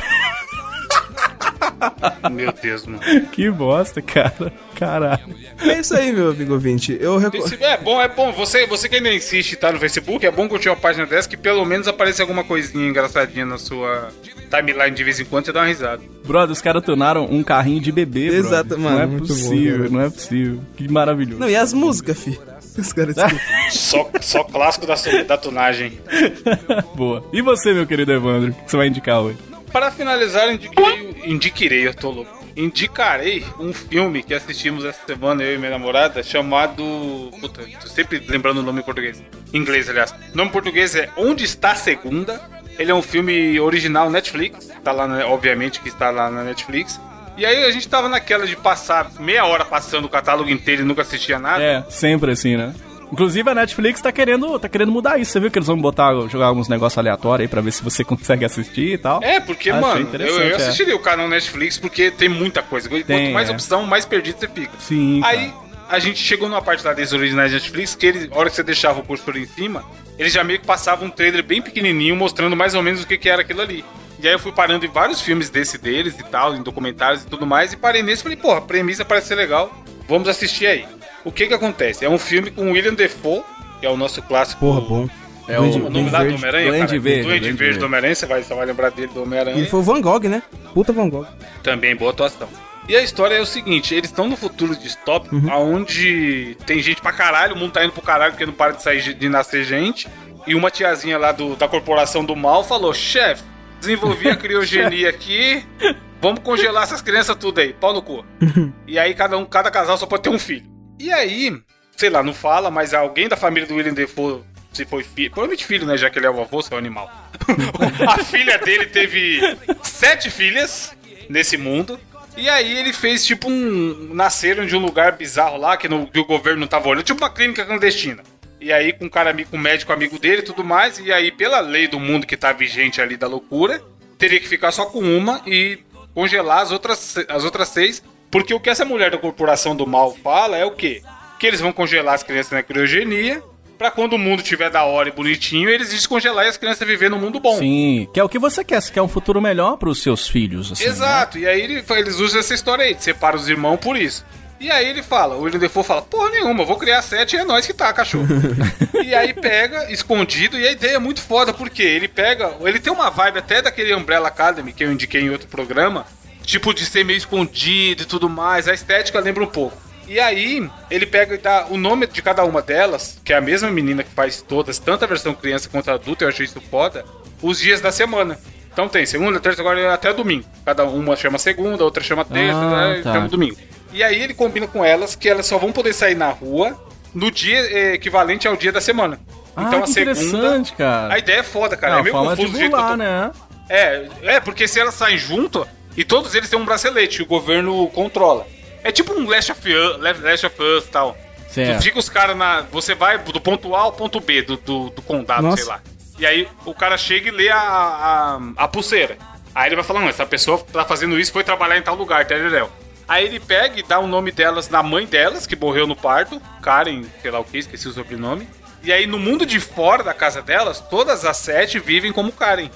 Meu Deus, mano. que bosta, cara. Caralho. É isso aí, meu amigo ouvinte. Eu recomendo. É bom, é bom. Você, você que ainda insiste e tá no Facebook, é bom curtir uma página dessa que pelo menos aparece alguma coisinha engraçadinha na sua timeline de vez em quando, você dá uma risada. Brother, os caras tunaram um carrinho de bebê, brother. Exato, mano, Não é muito bom, possível, cara. não é possível. Que maravilhoso. Não, e as músicas, fi? Os caras. Só, só clássico da, da tunagem. Boa. E você, meu querido Evandro, o que você vai indicar hoje? Para finalizar, indiquei, indiquirei, eu tô louco. Indicarei um filme que assistimos essa semana, eu e minha namorada, chamado. Puta, tô sempre lembrando o nome em português. Em inglês, aliás. O nome em português é Onde Está a Segunda. Ele é um filme original Netflix. Tá lá, obviamente, que está lá na Netflix. E aí a gente tava naquela de passar meia hora passando o catálogo inteiro e nunca assistia nada. É, sempre assim, né? Inclusive a Netflix tá querendo, tá querendo mudar isso. Você viu que eles vão botar, jogar alguns negócios aleatórios aí pra ver se você consegue assistir e tal? É, porque, Achei mano, eu, eu é. assistiria o canal Netflix porque tem muita coisa. Quanto Tem, mais é. opção, mais perdido você fica. Sim, cara. Aí a gente chegou numa parte lá desses originais da Netflix que eles, a hora que você deixava o cursor em cima, eles já meio que passavam um trailer bem pequenininho mostrando mais ou menos o que, que era aquilo ali. E aí eu fui parando em vários filmes desse deles e tal, em documentários e tudo mais, e parei nesse e falei, porra, a premissa parece ser legal, vamos assistir aí. O que que acontece? É um filme com William Defoe, que é o nosso clássico. Porra, bom. É Duende- o O nome Duende lá do. Homem-Aranha, Duende? Verde, Duende Duende Verde Verde. do Homem-Aranha, você vai, você vai lembrar dele do Homem-Aranha. Ele foi o Van Gogh, né? Puta Van Gogh. Também boa atuação. E a história é o seguinte: eles estão no futuro distópico, onde tem gente pra caralho, o mundo tá indo pro caralho porque não para de sair de nascer gente. E uma tiazinha lá do, da corporação do mal falou: chefe, desenvolvi a criogenia aqui, vamos congelar essas crianças tudo aí, pau no cu. e aí cada um, cada casal só pode ter um filho. E aí, sei lá, não fala, mas alguém da família do William Defoe se foi filho. Provavelmente filho, né? Já que ele é o avô, seu animal. a filha dele teve sete filhas nesse mundo. E aí ele fez tipo um. Nasceram de um lugar bizarro lá, que, no- que o governo não tava olhando, tipo uma clínica clandestina. E aí, com um cara amigo, um médico amigo dele e tudo mais. E aí, pela lei do mundo que tá vigente ali da loucura, teria que ficar só com uma e congelar as outras, se- as outras seis. Porque o que essa mulher da corporação do mal fala é o quê? Que eles vão congelar as crianças na criogenia. Pra quando o mundo tiver da hora e bonitinho, eles descongelar e as crianças viver no mundo bom. Sim, que é o que você quer, você quer um futuro melhor pros seus filhos, assim, Exato, e aí ele- eles usam essa história aí, de separa os irmãos por isso. E aí ele fala, o William Defoe fala, porra nenhuma, vou criar sete e é nós que tá, cachorro. e aí pega, escondido, e a ideia é muito foda, porque ele pega, ele tem uma vibe até daquele Umbrella Academy, que eu indiquei em outro programa, tipo de ser meio escondido e tudo mais, a estética lembra um pouco. E aí, ele pega e dá o nome de cada uma delas, que é a mesma menina que faz todas, tanto a versão criança quanto adulta, eu achei isso foda, os dias da semana. Então tem segunda, terça, agora até domingo. Cada uma chama segunda, outra chama terça, Ah, né, tá. chama domingo. E aí ele combina com elas que elas só vão poder sair na rua no dia eh, equivalente ao dia da semana. Ah, então a segunda. cara. A ideia é foda, cara. É é meio de confuso tô- né? é, é, porque se elas saem junto, e todos eles têm um bracelete o governo controla. É tipo um Last of Us, Last of Us e tal. Certo. Fica os caras na. Você vai do ponto A ao ponto B do, do, do condado, Nossa. sei lá. E aí o cara chega e lê a, a, a pulseira. Aí ele vai falar, não, essa pessoa tá fazendo isso foi trabalhar em tal lugar, tereréu. Aí ele pega e dá o nome delas na mãe delas, que morreu no parto, Karen, sei lá o que, esqueci o sobrenome. E aí no mundo de fora da casa delas, todas as sete vivem como Karen.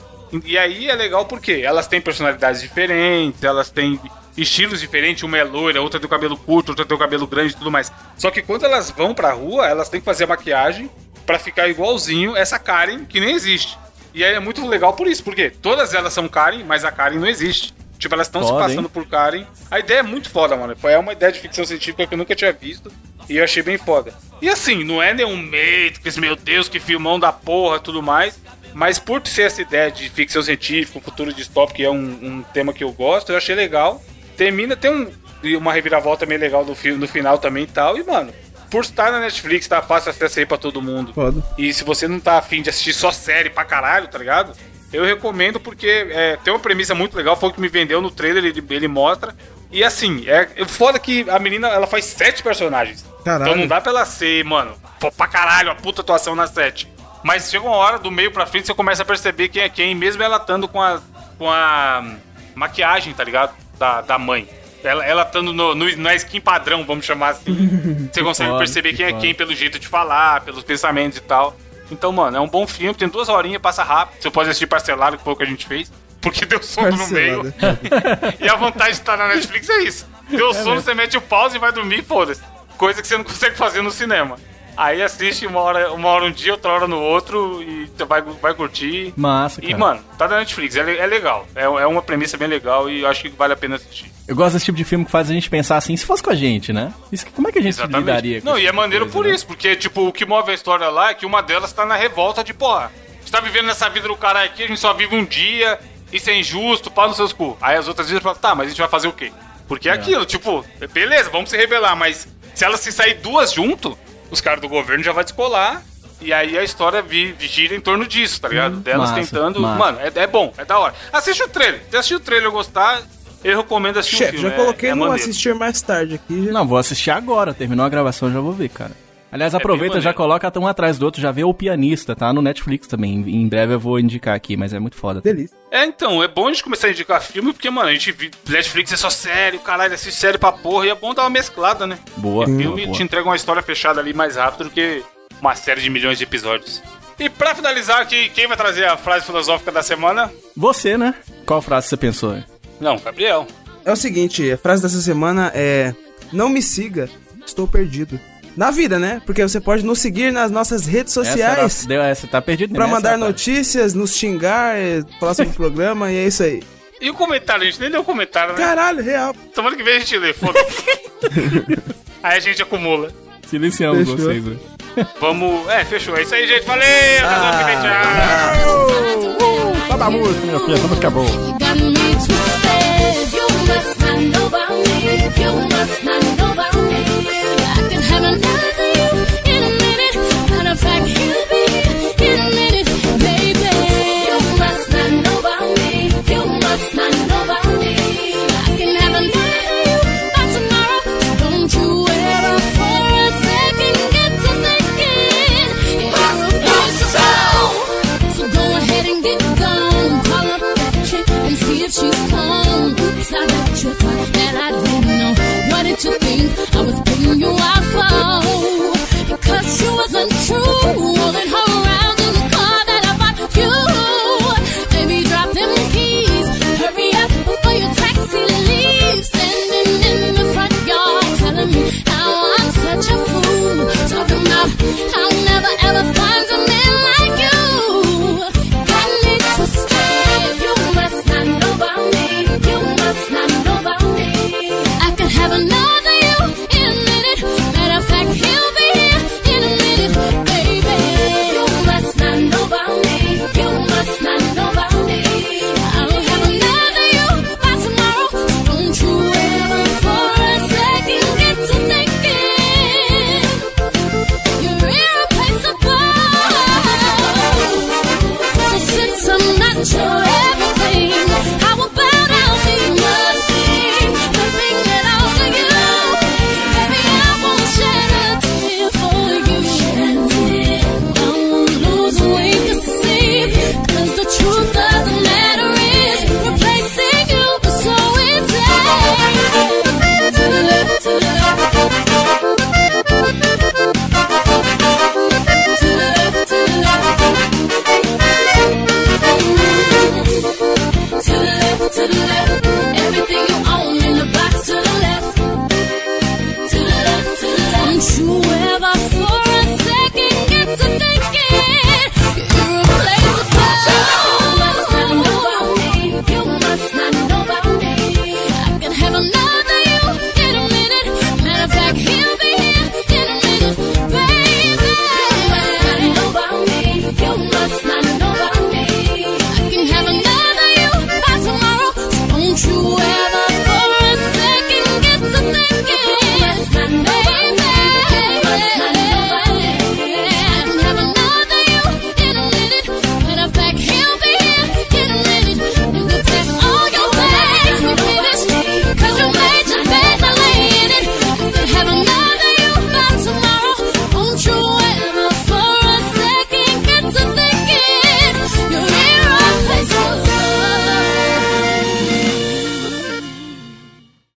E aí é legal porque elas têm personalidades diferentes, elas têm estilos diferentes, uma é loira, outra tem o cabelo curto, outra tem o cabelo grande e tudo mais. Só que quando elas vão pra rua, elas têm que fazer a maquiagem pra ficar igualzinho essa Karen que nem existe. E aí é muito legal por isso, porque todas elas são Karen, mas a Karen não existe. Tipo, elas estão se passando hein? por Karen. A ideia é muito foda, mano. Foi uma ideia de ficção científica que eu nunca tinha visto. E eu achei bem foda. E assim, não é nenhum Matrix, meu Deus, que filmão da porra tudo mais. Mas por ser essa ideia de ficção científica, futuro distópico, que é um, um tema que eu gosto, eu achei legal. Termina, tem um, uma reviravolta meio legal no, fi- no final também e tal. E, mano, por estar na Netflix, tá fácil acesso aí pra todo mundo. Foda. E se você não tá afim de assistir só série pra caralho, tá ligado? Eu recomendo porque é, tem uma premissa muito legal, foi o que me vendeu no trailer, ele, ele mostra. E assim, é é foda que a menina ela faz sete personagens. Caralho. Então não dá pra ela ser, mano, pra caralho, a puta atuação nas sete. Mas chega uma hora do meio pra frente você começa a perceber quem é quem, mesmo ela estando com a, com a maquiagem, tá ligado? Da, da mãe. Ela, ela estando no, no, na skin padrão, vamos chamar assim. você consegue foda, perceber que quem é quem pelo jeito de falar, pelos pensamentos e tal. Então, mano, é um bom filme, tem duas horinhas, passa rápido. Você pode assistir parcelado, que foi o que a gente fez. Porque deu sono no meio. E a vantagem de estar na Netflix é isso. Deu sono, você mete o pause e vai dormir, foda-se. Coisa que você não consegue fazer no cinema. Aí assiste uma hora, uma hora um dia, outra hora no outro e você vai, vai curtir. Massa, E, cara. mano, tá na Netflix, é, é legal. É, é uma premissa bem legal e eu acho que vale a pena assistir. Eu gosto desse tipo de filme que faz a gente pensar assim, se fosse com a gente, né? Isso, como é que a gente lidaria com Não, e é tipo maneiro coisa, por né? isso, porque, tipo, o que move a história lá é que uma delas tá na revolta de, porra, a gente tá vivendo nessa vida do caralho aqui, a gente só vive um dia, isso é injusto, pau nos seus cu. Aí as outras vezes falam, tá, mas a gente vai fazer o quê? Porque é aquilo, tipo, beleza, vamos se rebelar, mas se elas se sair duas junto, os caras do governo já vai descolar. E aí a história vi- gira em torno disso, tá ligado? Delas massa, tentando. massa. Mano, é, é bom, é da hora. Assiste o trailer. Se assistir o trailer e gostar, eu recomendo assistir o Chefe, filme. já é- coloquei é no maneiro. assistir mais tarde aqui. Já... Não, vou assistir agora. Terminou a gravação, já vou ver, cara. Aliás, aproveita, bem já coloca um atrás do outro, já vê o pianista, tá? No Netflix também. Em breve eu vou indicar aqui, mas é muito foda. Delícia. É, então, é bom a gente começar a indicar filme, porque, mano, a gente Netflix é só sério, caralho, assiste sério pra porra, e é bom dar uma mesclada, né? Boa. Filme boa, boa. te entrega uma história fechada ali mais rápido do que uma série de milhões de episódios. E pra finalizar aqui, quem vai trazer a frase filosófica da semana? Você, né? Qual frase você pensou? Não, Gabriel. É o seguinte, a frase dessa semana é: Não me siga, estou perdido na vida, né? Porque você pode nos seguir nas nossas redes sociais. Essa deu essa, tá perdido Pra mandar essa, notícias, nos xingar, falar sobre o programa e é isso aí. E o comentário, a gente nem deu comentário, né? Caralho, real. Tomara que vem a gente lê, foda Aí a gente acumula. Silenciamos fechou. vocês, né? Vamos. É, fechou. É isso aí, gente. Valeu! Ah, tchau! Acaba da música, minha filha. Essa música é. I'll never ever